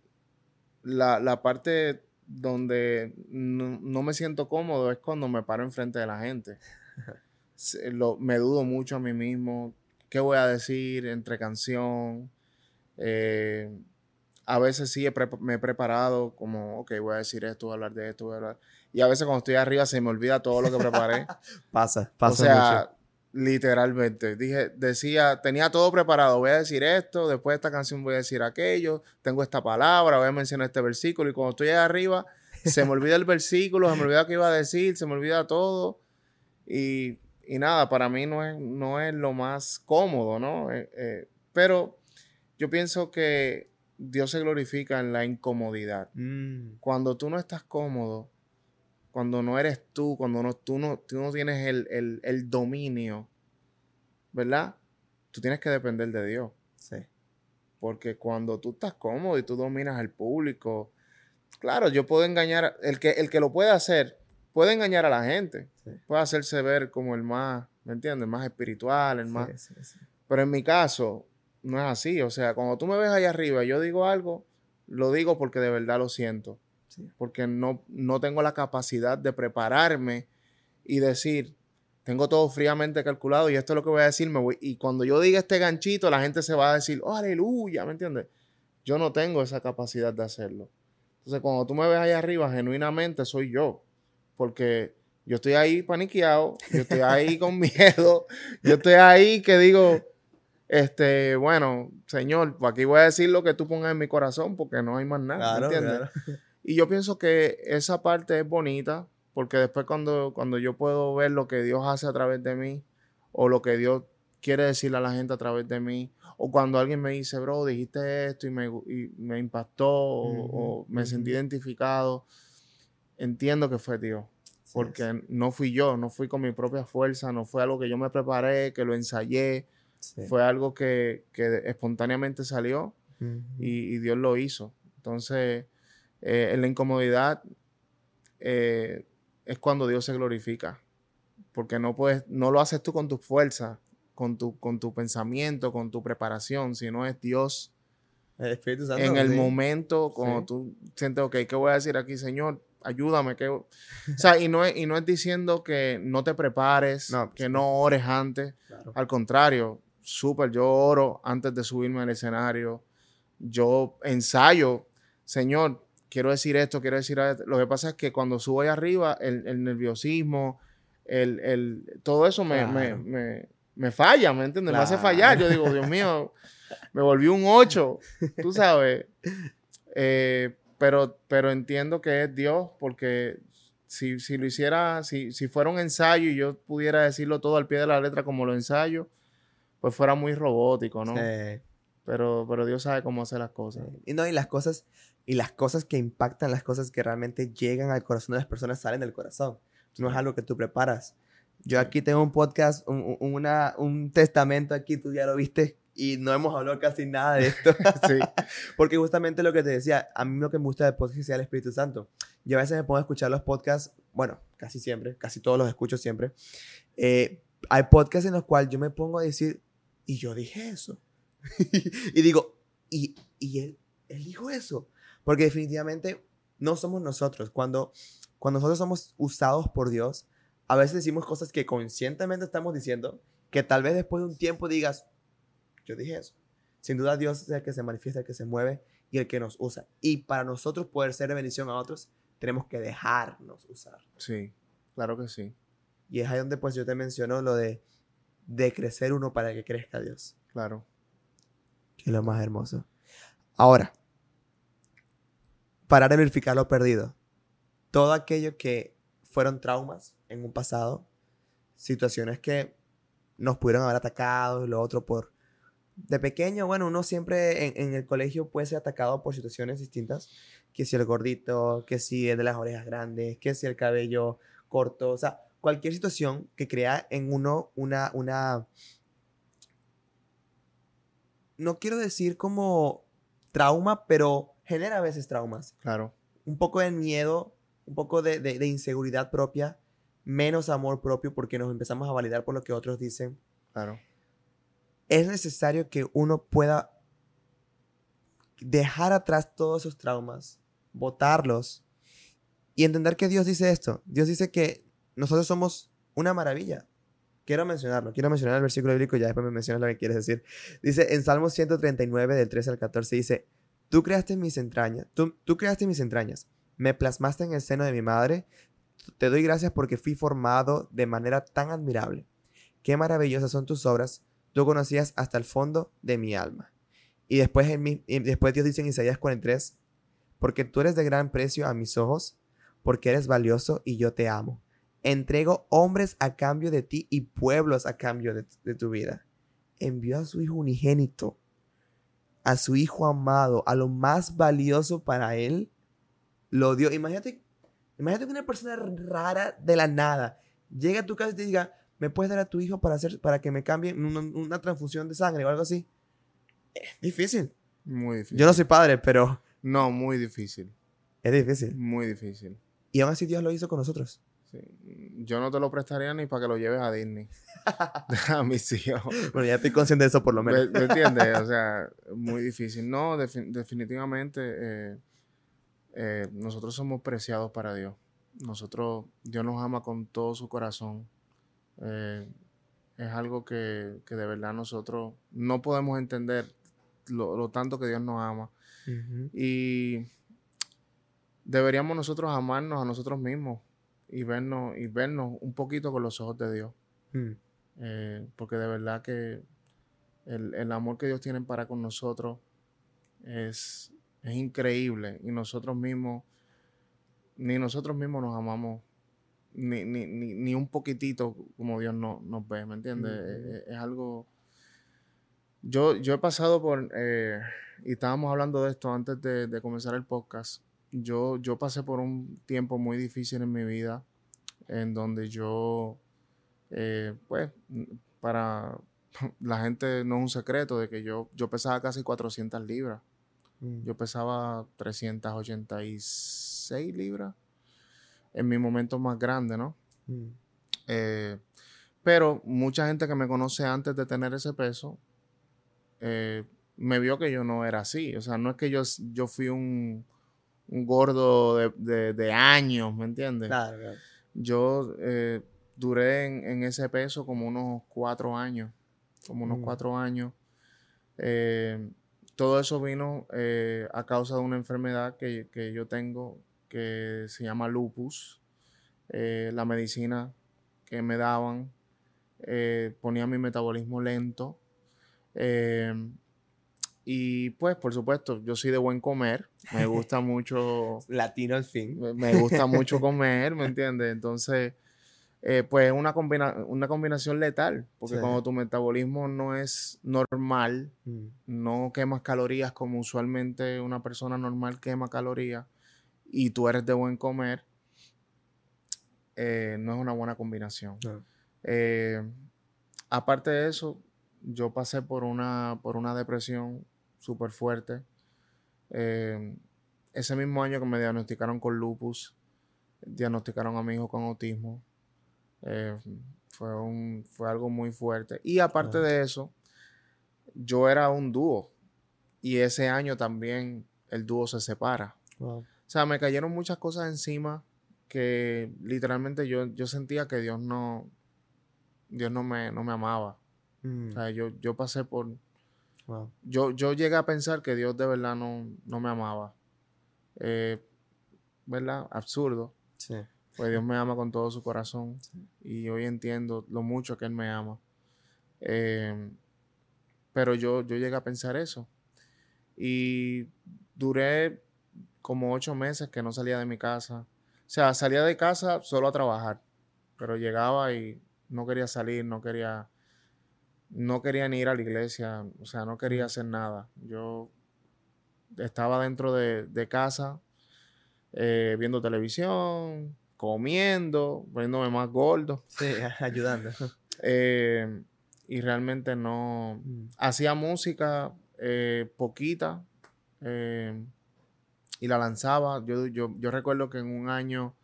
la, la parte donde no, no me siento cómodo es cuando me paro enfrente de la gente. Se- lo- me dudo mucho a mí mismo. ¿Qué voy a decir entre canción? Eh, a veces sí he me he preparado como, ok, voy a decir esto, voy a hablar de esto, voy a hablar. Y a veces cuando estoy arriba se me olvida todo lo que preparé. pasa, pasa. O sea, literalmente. Dije, decía, tenía todo preparado. Voy a decir esto, después de esta canción voy a decir aquello, tengo esta palabra, voy a mencionar este versículo. Y cuando estoy arriba, se me olvida el versículo, se me olvida qué iba a decir, se me olvida todo. Y, y nada, para mí no es, no es lo más cómodo, ¿no? Eh, eh, pero yo pienso que Dios se glorifica en la incomodidad. Mm, Cuando tú no estás cómodo, cuando no eres tú, cuando no, tú, no, tú no tienes el, el- el dominio, ¿verdad? Tú tienes que depender de Dios. sí. Porque cuando tú estás cómodo y tú dominas al público, claro, yo puedo engañar, el que, el que lo puede hacer, puede engañar a la gente, Sí. puede hacerse ver como el más, ¿me entiendes? El más espiritual, el más... Sí, sí, sí. Pero en mi caso, no es así. O sea, cuando tú me ves allá arriba y yo digo algo, lo digo porque de verdad lo siento. Sí. Porque no, no tengo la capacidad de prepararme y decir, tengo todo fríamente calculado y esto es lo que voy a decir. Me voy. Y cuando yo diga este ganchito, la gente se va a decir, oh, aleluya, ¿me entiendes? Yo no tengo esa capacidad de hacerlo. Entonces, cuando tú me ves allá arriba, genuinamente soy yo. Porque yo estoy ahí paniqueado, yo estoy ahí con miedo, yo estoy ahí que digo, este, bueno, Señor, aquí voy a decir lo que tú pongas en mi corazón porque no hay más nada, ¿me Claro, entiendes? claro. Y yo pienso que esa parte es bonita porque después cuando, cuando yo puedo ver lo que Dios hace a través de mí o lo que Dios quiere decirle a la gente a través de mí o cuando alguien me dice, bro, dijiste esto y me, y me impactó o, me sentí identificado, entiendo que fue Dios. Sí, Porque no fui yo, no fui con mi propia fuerza, no fue algo que yo me preparé, que lo ensayé, sí. fue algo que, que espontáneamente salió y, y Dios lo hizo. Entonces, eh, en la incomodidad eh, es cuando Dios se glorifica, porque no puedes, no lo haces tú con tu fuerza, con tu, con tu pensamiento, con tu preparación, sino es Dios El Espíritu Santo. en el sí. momento cuando Sí. tú sientes, ok, ¿qué voy a decir aquí, Señor? Ayúdame. Que... O sea, y no, es, y no es diciendo que no te prepares, No, que no ores antes. Claro. Al contrario, súper, yo oro antes de subirme al escenario. Yo ensayo, Señor, quiero decir esto, quiero decir esto. Lo que pasa es que cuando subo ahí arriba, el, el nerviosismo, el, el- todo eso me, me- Claro. me- me falla, ¿me entiendes? Me hace fallar. Yo digo, Dios mío, me volví un 8, tú sabes. Eh, pero, pero entiendo que es Dios porque si, si lo hiciera, si, si fuera un ensayo y yo pudiera decirlo todo al pie de la letra como lo ensayo, pues fuera muy robótico, ¿no? Sí. Pero, pero Dios sabe cómo hacer las cosas. Y no, y las cosas, y las cosas que impactan, las cosas que realmente llegan al corazón de las personas salen del corazón. No es algo que tú preparas. Yo aquí tengo un podcast, un, un- una, un testamento aquí, tú ya lo viste, y no hemos hablado casi nada de esto. Sí, Porque justamente lo que te decía, a mí lo que me gusta del podcast es el Espíritu Santo. Yo a veces me pongo a escuchar los podcasts, bueno, casi siempre, casi todos los escucho siempre. Eh, hay podcasts en los cuales yo me pongo a decir, y yo dije eso. y digo, y, y él, él dijo eso. Porque definitivamente no somos nosotros. Cuando, cuando nosotros somos usados por Dios, a veces decimos cosas que conscientemente estamos diciendo, que tal vez después de un tiempo digas, yo dije eso. Sin duda Dios es el que se manifiesta, el que se mueve y el que nos usa. Y para nosotros poder ser de bendición a otros, tenemos que dejarnos usar. sí, claro que sí, Y es ahí donde pues yo te menciono lo de, de crecer uno para que crezca Dios. claro. Que es lo más hermoso. Ahora, para verificar lo perdido. Todo aquello que fueron traumas en un pasado, situaciones que nos pudieron haber atacado, lo otro por... De pequeño, bueno, uno siempre en, el colegio puede ser atacado por situaciones distintas. Que si el gordito, que si es de las orejas grandes, que si el cabello corto, o sea, cualquier situación que crea en uno una, una, no quiero decir como trauma, pero genera a veces traumas. Claro, Un poco de miedo, un poco de, de- de inseguridad propia, menos amor propio porque nos empezamos a validar por lo que otros dicen. claro. Es necesario que uno pueda dejar atrás todos esos traumas, botarlos y entender que Dios dice esto. Dios dice que nosotros somos una maravilla. Quiero mencionarlo, quiero mencionar el versículo bíblico, ya después me mencionas lo que quieres decir. Dice en Salmos 139, del 13 al 14, dice, tú creaste mis entrañas, tú, tú creaste mis entrañas, me plasmaste en el seno de mi madre, te doy gracias porque fui formado de manera tan admirable. Qué maravillosas son tus obras, tú conocías hasta el fondo de mi alma. Y después, en mi, y después Dios dice en Isaías 43, porque tú eres de gran precio a mis ojos, porque eres valioso y yo te amo. Entrego hombres a cambio de ti y pueblos a cambio de, de tu vida. Envió a su Hijo unigénito, a su Hijo amado, a lo más valioso para él, lo dio. Imagínate, imagínate que una persona rara de la nada llega a tu casa y te diga, ¿me puedes dar a tu hijo para, hacer, para que me cambie una, una transfusión de sangre o algo así? Es difícil. Muy difícil. Yo no soy padre, pero No, muy difícil. es difícil. Muy difícil. Y aún así Dios lo hizo con nosotros. Sí. Yo no te lo prestaría ni para que lo lleves a Disney. a mis hijos. Bueno, ya estoy consciente de eso por lo ¿Me, menos. me entiendes? O sea, muy difícil. No, defi- definitivamente eh, eh, nosotros somos preciados para Dios. Nosotros, Dios nos ama con todo su corazón. Eh, es algo que, que de verdad nosotros no podemos entender lo, lo tanto que Dios nos ama. Y deberíamos nosotros amarnos a nosotros mismos y vernos, y vernos un poquito con los ojos de Dios. Mm. Eh, porque de verdad que el, el amor que Dios tiene para con nosotros es, es increíble. Y nosotros mismos, ni nosotros mismos nos amamos ni, ni, ni, ni un poquitito como Dios no- nos ve, ¿me entiendes? Ujú. Eh, eh, es algo... Yo, yo he pasado por, eh, y estábamos hablando de esto antes de, de comenzar el podcast, yo, yo pasé por un tiempo muy difícil en mi vida, en donde yo, eh, pues, para la gente no es un secreto de que yo, yo pesaba casi 400 libras. Mm. Yo pesaba 386 libras en mi momento más grande, ¿no? Mm. Eh, pero mucha gente que me conoce antes de tener ese peso eh, me vio que yo no era así. O sea, no es que yo, yo fui un, un gordo de, de- de años, ¿me entiendes? Claro, claro. Yo eh, duré en, en ese peso como unos cuatro años. Como unos Mm. cuatro años. Eh, todo eso vino eh, a causa de una enfermedad que, que yo tengo que se llama lupus. La medicina que me daban ponía mi metabolismo lento. Eh, y pues, por supuesto, yo soy de buen comer. Me gusta mucho Latino al fin. me- gusta mucho comer, ¿me entiendes? Entonces, eh, pues es una, combina- una combinación letal, porque Sí. cuando tu metabolismo no es normal, Mm. no quemas calorías como usualmente una persona normal quema calorías, y tú eres de buen comer, eh, no es una buena combinación. No. Eh, aparte de eso, yo pasé por una, por una depresión súper fuerte. Eh, ese mismo año que me diagnosticaron con lupus, diagnosticaron a mi hijo con autismo. Eh, fue, un, fue algo muy fuerte. Y aparte de eso, yo era un dúo. Y ese año también el dúo se separa. Wow. O sea, me cayeron muchas cosas encima que literalmente yo, yo sentía que Dios no, Dios no me, no me amaba. Mm. O sea, yo, yo pasé por... Wow. Yo, yo llegué a pensar que Dios de verdad no, no me amaba. Eh, ¿Verdad? Absurdo. Sí. Pues Dios me ama con todo su corazón. Y hoy entiendo lo mucho que Él me ama. Eh, pero yo, yo llegué a pensar eso. Y duré como ocho meses que no salía de mi casa. O sea, salía de casa solo a trabajar. Pero llegaba y no quería salir, no quería, no quería ni ir a la iglesia. O sea, no quería hacer nada. Yo estaba dentro de, de casa eh, viendo televisión, comiendo, poniéndome más gordo. Sí, ayudando. eh, y realmente no, Mm. hacía música eh, poquita y la lanzaba. Yo, yo, yo recuerdo que en un año,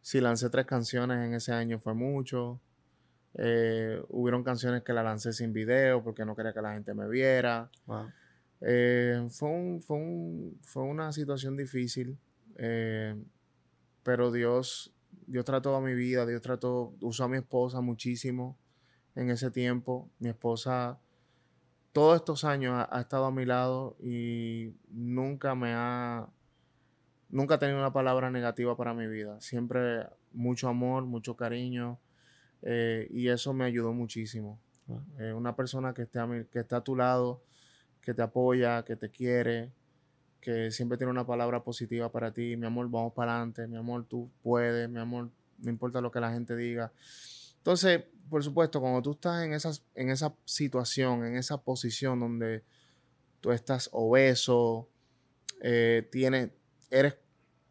si lancé tres canciones en ese año fue mucho. Eh, hubieron canciones que la lancé sin video porque no quería que la gente me viera. Wow. Eh, fue, un, fue, un- fue una situación difícil, eh, pero Dios, Dios trató a mi vida, Dios trató, usó a mi esposa muchísimo en ese tiempo. Mi esposa todos estos años ha, ha estado a mi lado y nunca me ha, nunca ha tenido una palabra negativa para mi vida. Siempre mucho amor, mucho cariño, eh, y eso me ayudó muchísimo. Eh, una persona que, esté que está a tu lado, que te apoya, que te quiere, que siempre tiene una palabra positiva para ti. Mi amor, vamos para adelante. Mi amor, tú puedes. Mi amor, no importa lo que la gente diga. Entonces, por supuesto, cuando tú estás en, esas, en esa situación, en esa posición donde tú estás obeso, eh, tienes, eres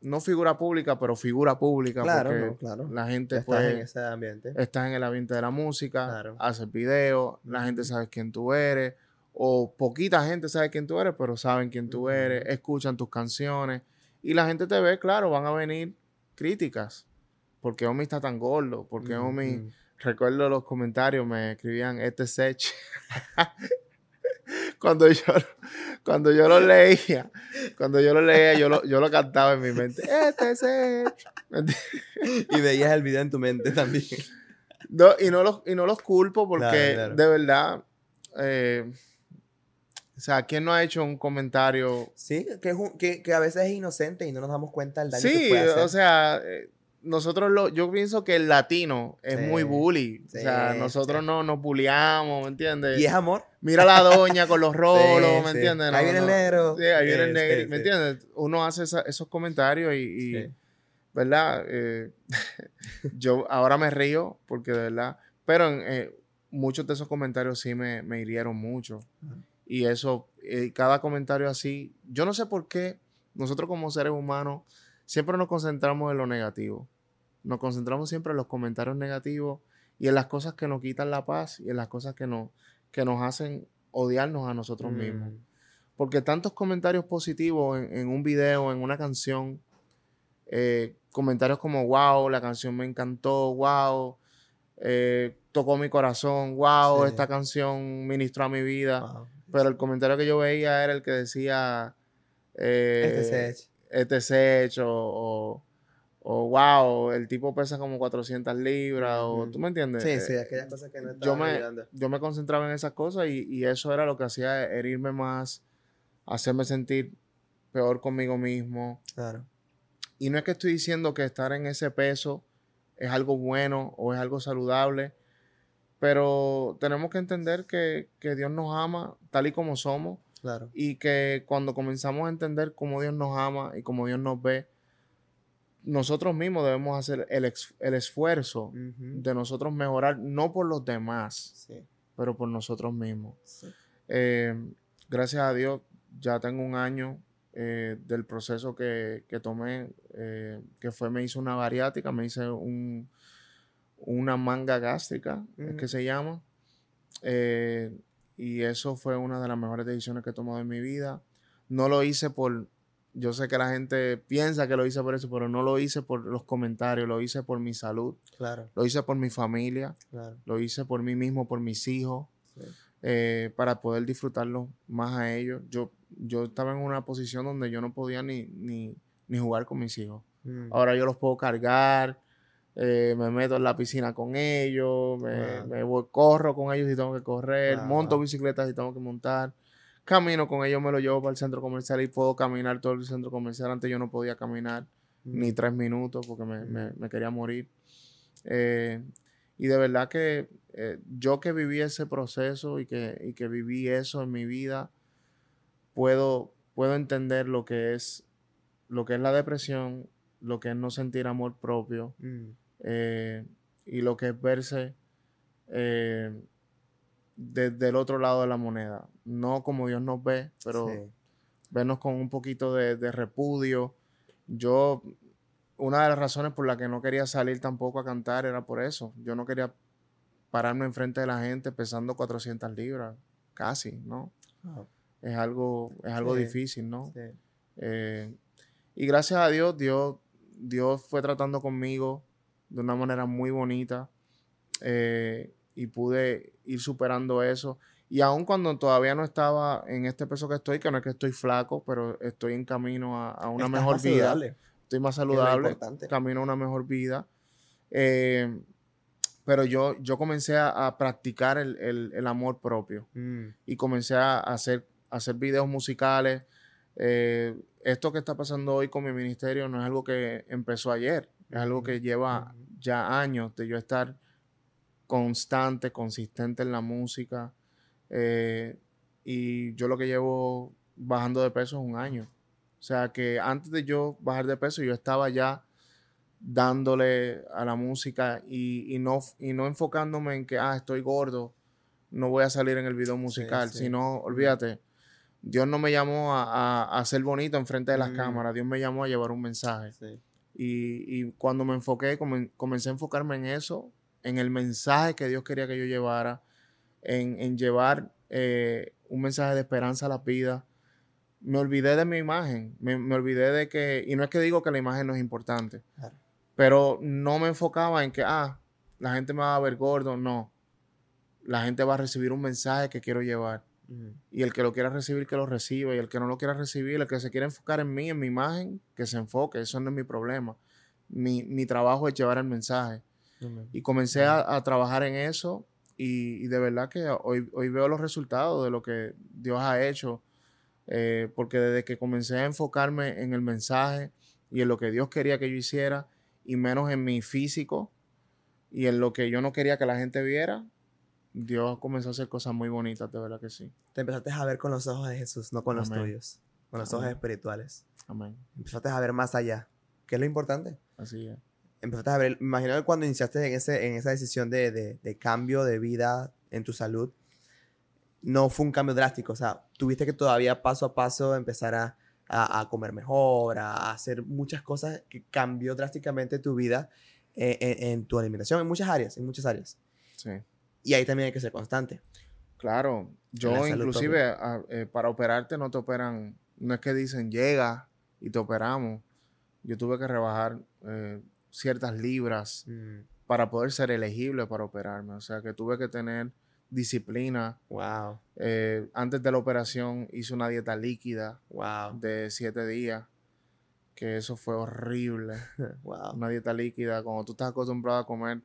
no figura pública, pero figura pública, Claro, porque no, claro. la gente Estás pues, en ese ambiente. estás en el ambiente de la música, Claro. haces videos, la gente sabe quién tú eres, o poquita gente sabe quién tú eres, pero saben quién tú eres, escuchan tus canciones, y la gente te ve, claro, van a venir críticas, porque Omi está tan gordo, porque Omi, Ujú. recuerdo los comentarios, me escribían, este Sech. cuando yo, cuando yo lo leía, cuando yo lo leía, yo lo, yo lo cantaba en mi mente, este Sech. Y veías el video en tu mente también. No, y, no los, y no los culpo porque Claro, claro. de verdad, eh, o sea, ¿quién no ha hecho un comentario? Sí, que, es un- que, que a veces es inocente y no nos damos cuenta del daño que Sí, puede hacer. o sea, eh, nosotros lo, yo pienso que el latino es Sí, muy bully. sí, o sea, nosotros sí. no nos bulliamos, ¿me entiendes? y es amor. Mira a la doña con los rolos, ¿me entiendes? Ahí No, viene el negro. Sí, ahí viene el negro, ¿me entiendes? Uno hace esa- esos comentarios y. ¿verdad? Eh, yo ahora me río porque de verdad, pero en, eh, muchos de esos comentarios sí me, me hirieron mucho. Y eso, eh, cada comentario así, yo no sé por qué nosotros como seres humanos siempre nos concentramos en lo negativo. Nos concentramos siempre en los comentarios negativos y en las cosas que nos quitan la paz y en las cosas que nos, que nos hacen odiarnos a nosotros mismos. Mm. Porque tantos comentarios positivos en, en un video, en una canción, eh, comentarios como, wow, la canción me encantó, wow, eh, tocó mi corazón, wow, Sí. esta canción ministró a mi vida. Wow. Pero el comentario que yo veía era el que decía, eh, Este es Sech. Este Sech, o, o, o, wow, el tipo pesa como 400 libras, o tú me entiendes. Sí, sí, Eh, aquellas cosas que no yo me, yo me concentraba en esas cosas y, y eso era lo que hacía herirme más, hacerme sentir peor conmigo mismo. Claro. Y no es que estoy diciendo que estar en ese peso es algo bueno o es algo saludable, pero tenemos que entender que, que Dios nos ama tal y como somos Claro. y que cuando comenzamos a entender cómo Dios nos ama y cómo Dios nos ve, nosotros mismos debemos hacer el, ex- el esfuerzo de nosotros mejorar, no por los demás, Sí. pero por nosotros mismos. sí. Eh, gracias a Dios, ya tengo un año eh, del proceso que, que tomé, eh, que fue, me hice una bariátrica, me hice un, una manga gástrica, es que se llama. Y eso fue una de las mejores decisiones que he tomado en mi vida. No lo hice por, yo sé que la gente piensa que lo hice por eso, pero no lo hice por los comentarios, lo hice por mi salud, Claro, lo hice por mi familia, claro. lo hice por mí mismo, por mis hijos Sí. eh, para poder disfrutarlo más a ellos. Yo, yo estaba en una posición donde yo no podía ni, ni, ni jugar con mis hijos. Mm. Ahora yo los puedo cargar, eh, me meto en la piscina con ellos, me, Wow. me voy- corro con ellos si tengo que correr, monto wow. bicicleta si tengo que montar. Camino con ellos, me lo llevo para el centro comercial y puedo caminar todo el centro comercial. Antes yo no podía caminar ni Mm. tres minutos porque me, Mm. me- me quería morir. Eh, y de verdad que eh, yo que viví ese proceso y que, y que viví eso en mi vida, puedo, puedo entender lo que es lo que es la depresión, lo que es no sentir amor propio Mm. Eh, y lo que es verse eh, desde el otro lado de la moneda. No como Dios nos ve, pero Sí. vernos con un poquito de, de repudio. Yo, una de las razones por la que no quería salir tampoco a cantar era por eso. Yo no quería pararme enfrente de la gente pesando 400 libras, casi, ¿no? Es algo, es algo Sí. difícil, ¿no? Sí. Eh, y gracias a Dios, Dios, Dios fue tratando conmigo de una manera muy bonita eh, y pude ir superando eso. Y aun cuando todavía no estaba en este peso que estoy, que no es que estoy flaco, pero estoy en camino a, a una Estás mejor vida. saludable, Estoy más saludable, camino a una mejor vida. Eh, pero yo, yo comencé a, a practicar el, el- el amor propio Mm. y comencé a hacer, a hacer videos musicales. Eh, esto que está pasando hoy con mi ministerio no es algo que empezó ayer. Es algo que lleva ya años de yo estar constante, consistente en la música. Eh, y yo lo que llevo bajando de peso es un año. O sea que antes de yo bajar de peso, yo estaba ya dándole a la música y, no, y no enfocándome en que, ah, estoy gordo, no voy a salir en el video musical, sino, olvídate, Dios no me llamó a, a, ser bonito enfrente de las mm. cámaras, Dios me llamó a llevar un mensaje. Y, y, cuando me enfoqué, comencé a enfocarme en eso, en el mensaje que Dios quería que yo llevara, en, en llevar eh, un mensaje de esperanza a la vida. Me olvidé de mi imagen, me, me, olvidé de que, y no es que digo que la imagen no es importante, pero no me enfocaba en que, ah, la gente me va a ver gordo, no. La gente va a recibir un mensaje que quiero llevar. Y el que lo quiera recibir, que lo reciba. Y el que no lo quiera recibir, el que se quiera enfocar en mí, en mi imagen, que se enfoque. Eso no es mi problema. Mi, mi trabajo es llevar el mensaje. Y comencé a, trabajar en eso. Y, de verdad que hoy, hoy, veo los resultados de lo que Dios ha hecho. Eh, porque desde que comencé a enfocarme en el mensaje y en lo que Dios quería que yo hiciera, y menos en mi físico y en lo que yo no quería que la gente viera, Dios comenzó a hacer cosas muy bonitas, de verdad que sí. Te empezaste a ver con los ojos de Jesús, no con los tuyos, con los ojos espirituales. Amén. Empezaste a ver más allá, que es lo importante. Así es. Empezaste a ver, imagino que cuando iniciaste en, ese, en esa decisión de, de, de cambio de vida en tu salud, no fue un cambio drástico, o sea, tuviste que todavía paso a paso empezar a, a, comer mejor, a hacer muchas cosas que cambió drásticamente tu vida eh, en, tu alimentación, en muchas áreas, en muchas áreas. Sí. Y ahí también hay que ser constante. Claro, yo inclusive eh, para operarte no te operan, no es que dicen llega y te operamos. Yo tuve que rebajar eh, ciertas libras mm. para poder ser elegible para operarme. O sea que tuve que tener disciplina. Wow. Eh, antes de la operación hice una dieta líquida. Wow. De siete días. Que eso fue horrible. wow. Una dieta líquida. Cuando tú estás acostumbrado a comer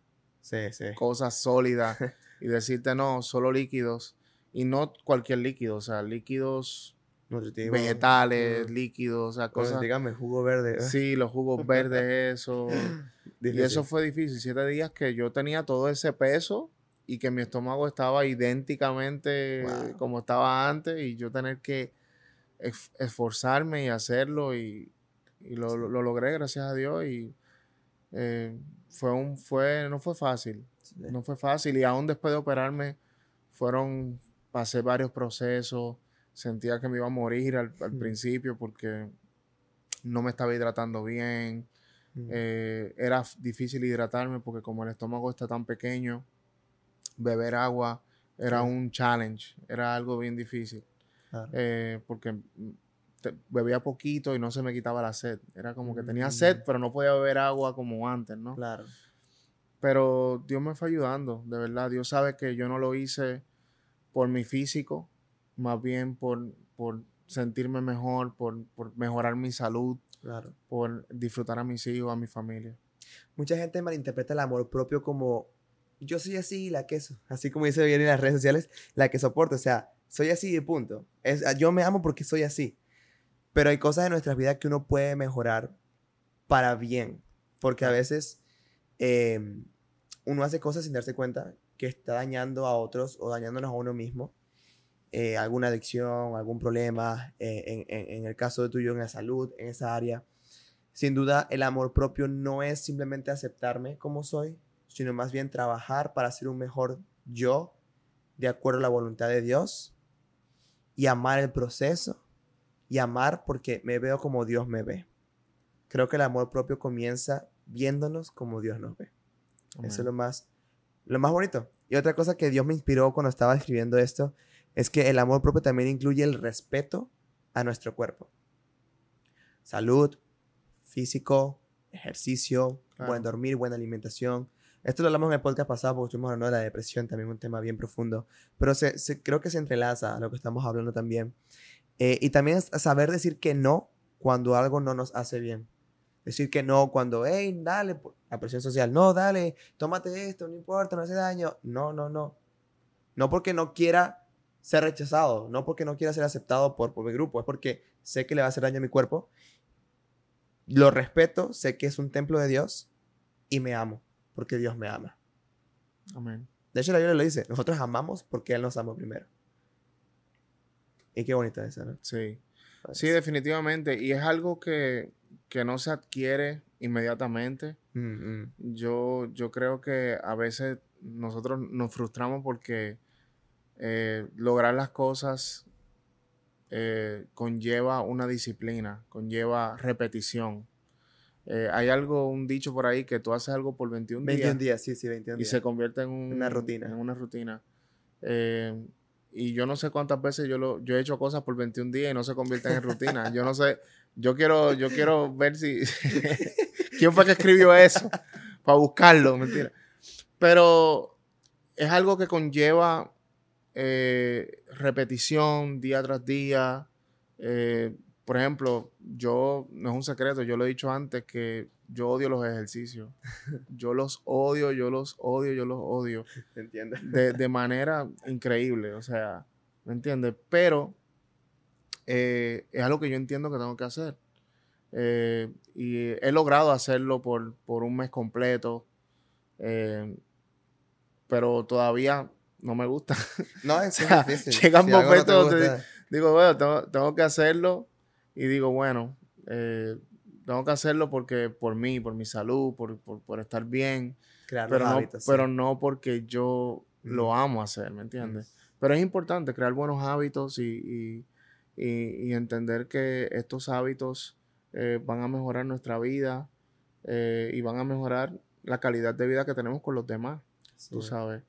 sí, sí. cosas sólidas y decirte no, solo líquidos. Y no cualquier líquido, o sea, líquidos vegetales, líquidos, o sea, cosas. dígame, jugo verde. Sí, los jugos verdes, eso. y eso fue difícil. Siete días que yo tenía todo ese peso y que mi estómago estaba idénticamente como estaba antes y yo tener que esforzarme y hacerlo y, lo, logré gracias a Dios y eh, fue un fue no fue fácil no fue fácil. Y aún después de operarme fueron pasé varios procesos sentía que me iba a morir al, principio porque no me estaba hidratando bien. Eh, era difícil hidratarme porque como el estómago está tan pequeño beber agua era un challenge, era algo bien difícil. Eh, porque bebía poquito y no se me quitaba la sed. Era como que tenía sed, mm. pero no podía beber agua como antes, ¿no? Claro. Pero Dios me fue ayudando, de verdad. Dios sabe que yo no lo hice por mi físico, más bien por, por sentirme mejor, por, por mejorar mi salud, claro. por disfrutar a mis hijos, a mi familia. Mucha gente malinterpreta el amor propio como yo soy así, la queso. Así como dice bien en las redes sociales, la que soporto. O sea, soy así de punto. Es, yo me amo porque soy así. Pero hay cosas en nuestras vidas que uno puede mejorar para bien. Porque a veces em, uno hace cosas sin darse cuenta que está dañando a otros o dañándonos a uno mismo. Eh, alguna adicción, algún problema, eh, en, en, el caso de tuyo en la salud, en esa área. Sin duda, el amor propio no es simplemente aceptarme como soy, sino más bien trabajar para ser un mejor yo de acuerdo a la voluntad de Dios y amar el proceso y amar porque me veo como Dios me ve. Creo que el amor propio comienza viéndonos como Dios nos ve. Eso es lo más, lo más bonito. Y otra cosa que Dios me inspiró cuando estaba escribiendo esto es que el amor propio también incluye el respeto a nuestro cuerpo. Salud, físico, ejercicio, buen dormir, buena alimentación, esto lo hablamos en el podcast pasado porque estuvimos hablando de la depresión, también un tema bien profundo, pero se, creo que se entrelaza a lo que estamos hablando también. Eh, y también es saber decir que no cuando algo no nos hace bien. Decir que no cuando, hey, dale, la presión social, no, dale, tómate esto, no importa, no hace daño. No, no, no. No porque no quiera ser rechazado, no porque no quiera ser aceptado por, por mi grupo, es porque sé que le va a hacer daño a mi cuerpo. Lo respeto, sé que es un templo de Dios y me amo, porque Dios me ama. Amén. De hecho, la Biblia lo dice, nosotros amamos porque Él nos amó primero. Y qué bonita esa, ¿no? Sí. Pues, Sí, definitivamente. Y es algo que, que no se adquiere inmediatamente. mm, mm, Yo, yo creo que a veces nosotros nos frustramos porque eh, lograr las cosas eh, conlleva una disciplina, conlleva repetición. Eh, hay algo, un dicho por ahí que tú haces algo por 21, 21 días días, sí, sí, 21 y días. se convierte en un- Una rutina. En una rutina. Y yo no sé cuántas veces yo lo, yo he hecho cosas por 21 días y no se convierten en rutina. Yo no sé, yo quiero, yo quiero ver si quién fue que escribió eso para buscarlo, mentira. Pero es algo que conlleva eh, repetición día tras día. Eh, por ejemplo, yo, no es un secreto, yo lo he dicho antes que yo odio los ejercicios. Yo los odio, yo los odio, yo los odio. ¿Te entiendes? De, de manera increíble, o sea, ¿me entiendes? Pero eh, es algo que yo entiendo que tengo que hacer. Eh, y he logrado hacerlo por, por un mes completo. eh, pero todavía no me gusta. No, es, sea, difícil. llega un Si momento donde- digo, bueno, tengo, tengo que hacerlo. Y digo, bueno, eh, tengo que hacerlo porque por mí, por mi salud, por, por, por estar bien. crear Pero los no, hábitos, sí. pero no porque yo lo amo hacer, ¿me entiendes? Pero es importante crear buenos hábitos y, y- y- y entender que estos hábitos eh, van a mejorar nuestra vida eh, y van a mejorar la calidad de vida que tenemos con los demás, tú sabes.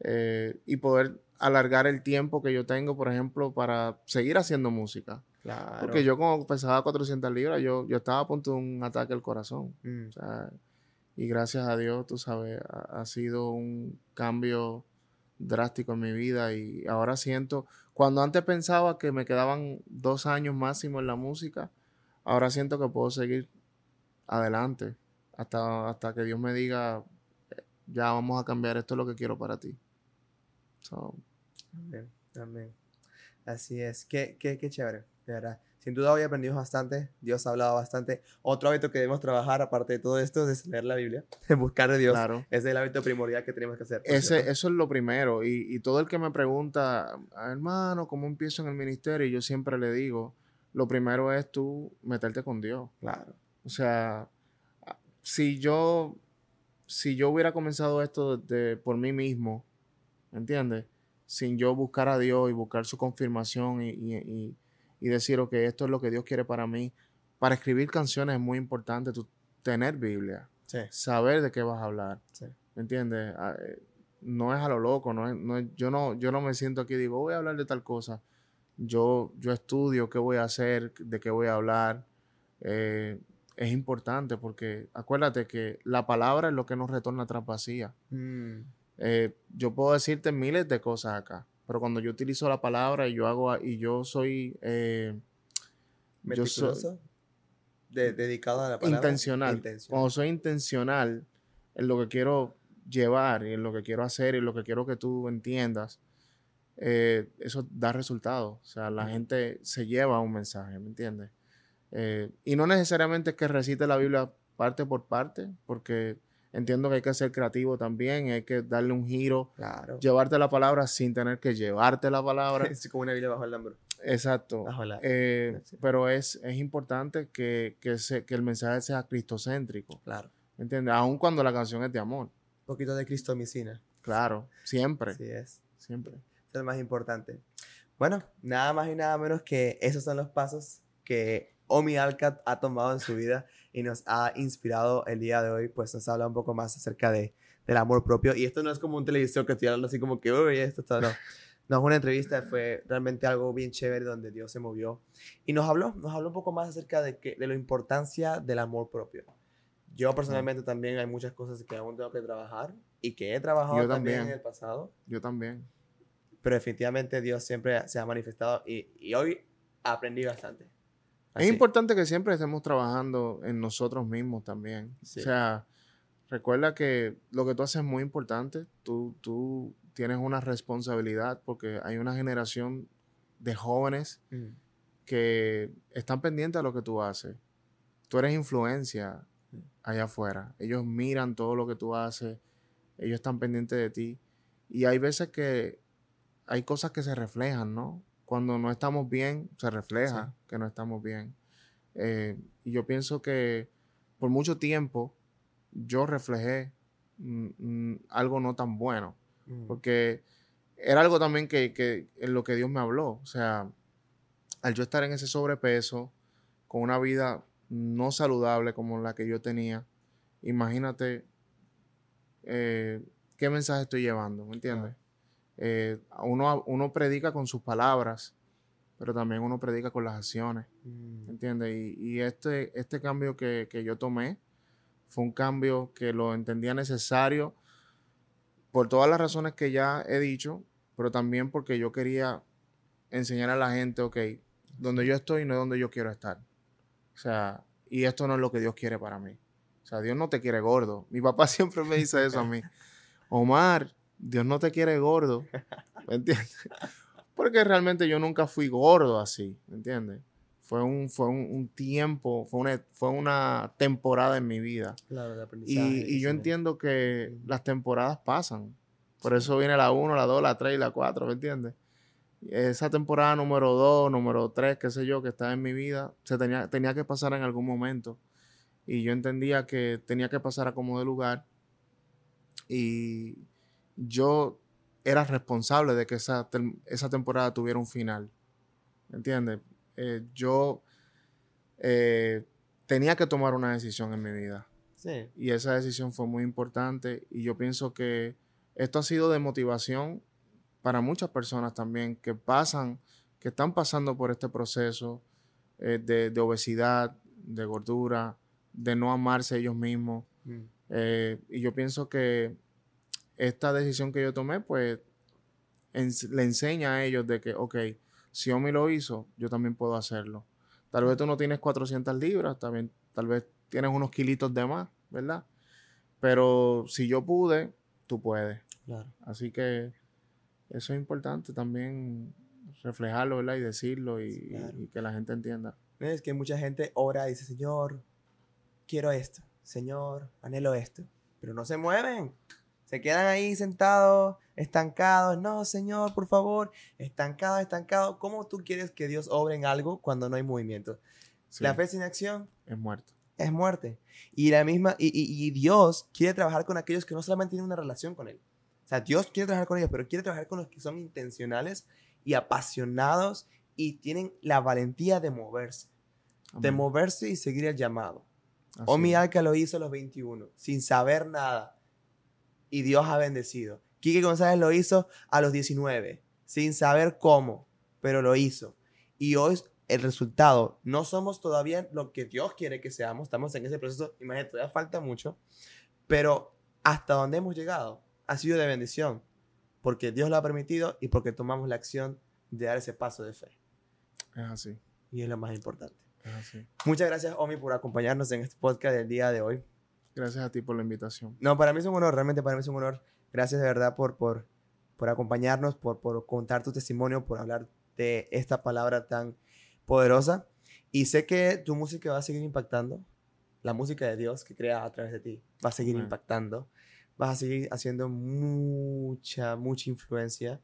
Eh, y poder alargar el tiempo que yo tengo, por ejemplo, para seguir haciendo música. Claro. Porque yo como pesaba 400 libras, yo, yo estaba a punto de un ataque al corazón. Mm, O sea, y gracias a Dios, tú sabes, ha, ha sido un cambio drástico en mi vida y ahora siento, cuando antes pensaba que me quedaban dos años máximo en la música, ahora siento que puedo seguir adelante hasta, hasta que Dios me diga, "Eh, ya vamos a cambiar, esto es lo que quiero para ti. So, Amén, amén. Así es. Qué, qué, qué chévere, de verdad. Sin duda hoy aprendimos bastante. Dios ha hablado bastante. Otro hábito que debemos trabajar, aparte de todo esto, es leer la Biblia, buscar de Dios. claro. Ese es el hábito primordial que tenemos que hacer. Ese, eso es lo primero. Y, y todo el que me pregunta, "Ah, hermano, ¿cómo empiezo en el ministerio? Y yo siempre le digo, lo primero es tú meterte con Dios. Claro. O sea, si yo, si yo hubiera comenzado esto de, por mí mismo, ¿me entiendes? Sin yo buscar a Dios y buscar su confirmación y, y, y- y decir, ok, esto es lo que Dios quiere para mí. Para escribir canciones es muy importante tú tener Biblia, Sí. saber de qué vas a hablar. Sí. ¿Me entiendes? Ah, eh, No es a lo loco, no es- no es- yo, no, yo no me siento aquí y digo, voy a hablar de tal cosa. Yo, yo estudio qué voy a hacer, de qué voy a hablar. Eh, es importante porque acuérdate que la palabra es lo que nos retorna tras vacía. Mm, Eh, yo puedo decirte miles de cosas acá, pero cuando yo utilizo la palabra y yo hago y yo soy eh, yo soy de- dedicado a la palabra. intencional. Intencional. Cuando soy intencional en lo que quiero llevar y en lo que quiero hacer y lo que quiero que tú entiendas, eh, eso da resultados. O sea, la Ujú. gente se lleva un mensaje, ¿me entiendes? Eh, y no necesariamente es que recite la Biblia parte por parte, porque entiendo que hay que ser creativo también, hay que darle un giro, Claro. llevarte la palabra sin tener que llevarte la palabra. Es como una Biblia bajo el hombro. Exacto. Bajo la... Eh, Sí. pero es, es importante que, que, se- que el mensaje sea cristocéntrico. Claro. ¿Me entiendes? Aun cuando la canción es de amor. Un poquito de cristomicina. Claro, siempre. Así es. Siempre. Eso es lo más importante. Bueno, nada más y nada menos que esos son los pasos que Omi Alcat ha tomado en su vida y nos ha inspirado el día de hoy, pues nos habla un poco más acerca de, del amor propio. Y esto no es como un televisión que estoy hablando así como que, uy, esto está, no. No, es una entrevista, fue realmente algo bien chévere donde Dios se movió y nos habló, nos habló un poco más acerca de, que, de la importancia del amor propio. Yo personalmente también hay muchas cosas que aún tengo que trabajar y que he trabajado Yo también en también. el pasado Yo también. pero definitivamente Dios siempre se ha manifestado y, y hoy aprendí bastante. Así. Es importante que siempre estemos trabajando en nosotros mismos también. Sí. O sea, recuerda que lo que tú haces es muy importante. Tú, tú tienes una responsabilidad porque hay una generación de jóvenes Mm, que están pendientes a lo que tú haces. Tú eres influencia allá afuera. Ellos miran todo lo que tú haces, ellos están pendientes de ti. Y hay veces que hay cosas que se reflejan, ¿no? Cuando no estamos bien, se refleja que no estamos bien. Eh, y yo pienso que por mucho tiempo yo reflejé mm, mm, algo no tan bueno. Mm. Porque era algo también que, que en lo que Dios me habló. O sea, al yo estar en ese sobrepeso, con una vida no saludable como la que yo tenía, imagínate eh, qué mensaje estoy llevando, ¿me entiendes? Eh, uno, uno predica con sus palabras, pero también uno predica con las acciones, ¿me entiendes? Y, y este, este cambio que, que yo tomé fue un cambio que lo entendía necesario por todas las razones que ya he dicho, pero también porque yo quería enseñar a la gente, ok, donde yo estoy no es donde yo quiero estar. O sea, y esto no es lo que Dios quiere para mí. O sea, Dios no te quiere gordo. Mi papá siempre me dice eso a mí. Omar, Dios no te quiere gordo. ¿Me entiendes? Porque realmente yo nunca fui gordo así, ¿me entiendes? Fue un, fue un, tiempo, fue una, fue una temporada en mi vida. Claro, de aprendizaje. Y, y yo entiendo que las temporadas pasan. Por eso viene la 1, la 2, la 3 y la 4, ¿me entiendes? Esa temporada número 2, número 3, qué sé yo, que estaba en mi vida, se tenía, tenía que pasar en algún momento. Y yo entendía que tenía que pasar a como de lugar. Y yo era responsable de que esa, esa temporada tuviera un final. ¿Me entiendes? Eh, yo eh, tenía que tomar una decisión en mi vida. Sí. Y esa decisión fue muy importante y yo pienso que esto ha sido de motivación para muchas personas también que pasan, que están pasando por este proceso eh, de, de, obesidad, de gordura, de no amarse ellos mismos. Mm. Y yo pienso que esta decisión que yo tomé, pues, en, le enseña a ellos de que, ok, si Omi lo hizo, yo también puedo hacerlo. Tal vez tú no tienes 400 libras, también, tal vez tienes unos kilitos de más, ¿verdad? Pero si yo pude, tú puedes. Claro. Así que eso es importante también reflejarlo, ¿verdad? Y decirlo y, claro. y, que la gente entienda. Es que mucha gente ora y dice, Señor, quiero esto, Señor, anhelo esto, pero no se mueven. Se quedan ahí sentados, estancados. No, Señor, por favor. Estancado, estancado. ¿Cómo tú quieres que Dios obre en algo cuando no hay movimiento? Sí. La fe sin acción es muerto. Es muerte. Y la misma, y, y, y, Dios quiere trabajar con aquellos que no solamente tienen una relación con Él. O sea, Dios quiere trabajar con ellos, pero quiere trabajar con los que son intencionales y apasionados y tienen la valentía de moverse. Amén. De moverse y seguir el llamado. Así Omi Alca lo hizo a los 21, sin saber nada y Dios ha bendecido. Quique González lo hizo a los 19, sin saber cómo, pero lo hizo. Y hoy el resultado, no somos todavía lo que Dios quiere que seamos, estamos en ese proceso, imagínate, todavía falta mucho, pero hasta donde hemos llegado ha sido de bendición, porque Dios lo ha permitido y porque tomamos la acción de dar ese paso de fe. Es así. Y es lo más importante. Es así. Muchas gracias, Omi, por acompañarnos en este podcast del día de hoy. Gracias a ti por la invitación. No, para mí es un honor, realmente para mí es un honor. Gracias de verdad por, por, por acompañarnos, por, por contar tu testimonio, por hablar de esta palabra tan poderosa. Y sé que tu música va a seguir impactando. La música de Dios que crea a través de ti va a seguir impactando. Vas a seguir haciendo mucha, mucha influencia.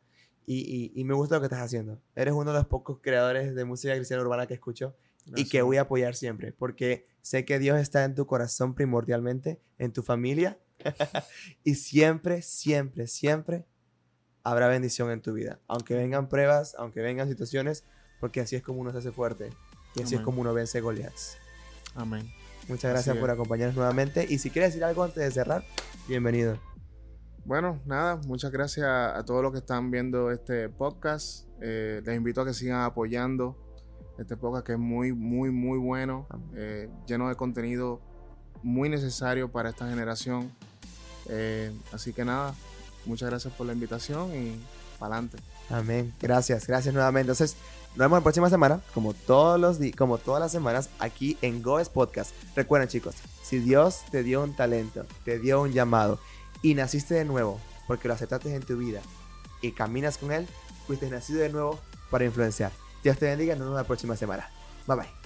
Y, y, y, me gusta lo que estás haciendo. Eres uno de los pocos creadores de música cristiana urbana que escucho. Gracias. y que voy a apoyar siempre, porque sé que Dios está en tu corazón primordialmente, en tu familia, y siempre, siempre, siempre habrá bendición en tu vida, aunque vengan pruebas, aunque vengan situaciones, porque así es como uno se hace fuerte, y así Amén. es como uno vence Goliaths. Amén. Muchas gracias por acompañarnos nuevamente, y si quieres decir algo antes de cerrar, bienvenido. Bueno, nada, muchas gracias a todos los que están viendo este podcast. Eh, les invito a que sigan apoyando este podcast que es muy, muy, muy bueno, eh, lleno de contenido muy necesario para esta generación. Eh, así que nada, muchas gracias por la invitación y para adelante. Amén. Gracias, gracias nuevamente. Entonces, nos vemos la próxima semana, como todos los como todas las semanas, aquí en Goes Podcast. Recuerden, chicos, si Dios te dio un talento, te dio un llamado y naciste de nuevo porque lo aceptaste en tu vida y caminas con él, fuiste nacido de nuevo para influenciar. Dios te bendiga. Nos vemos la próxima semana. Bye bye.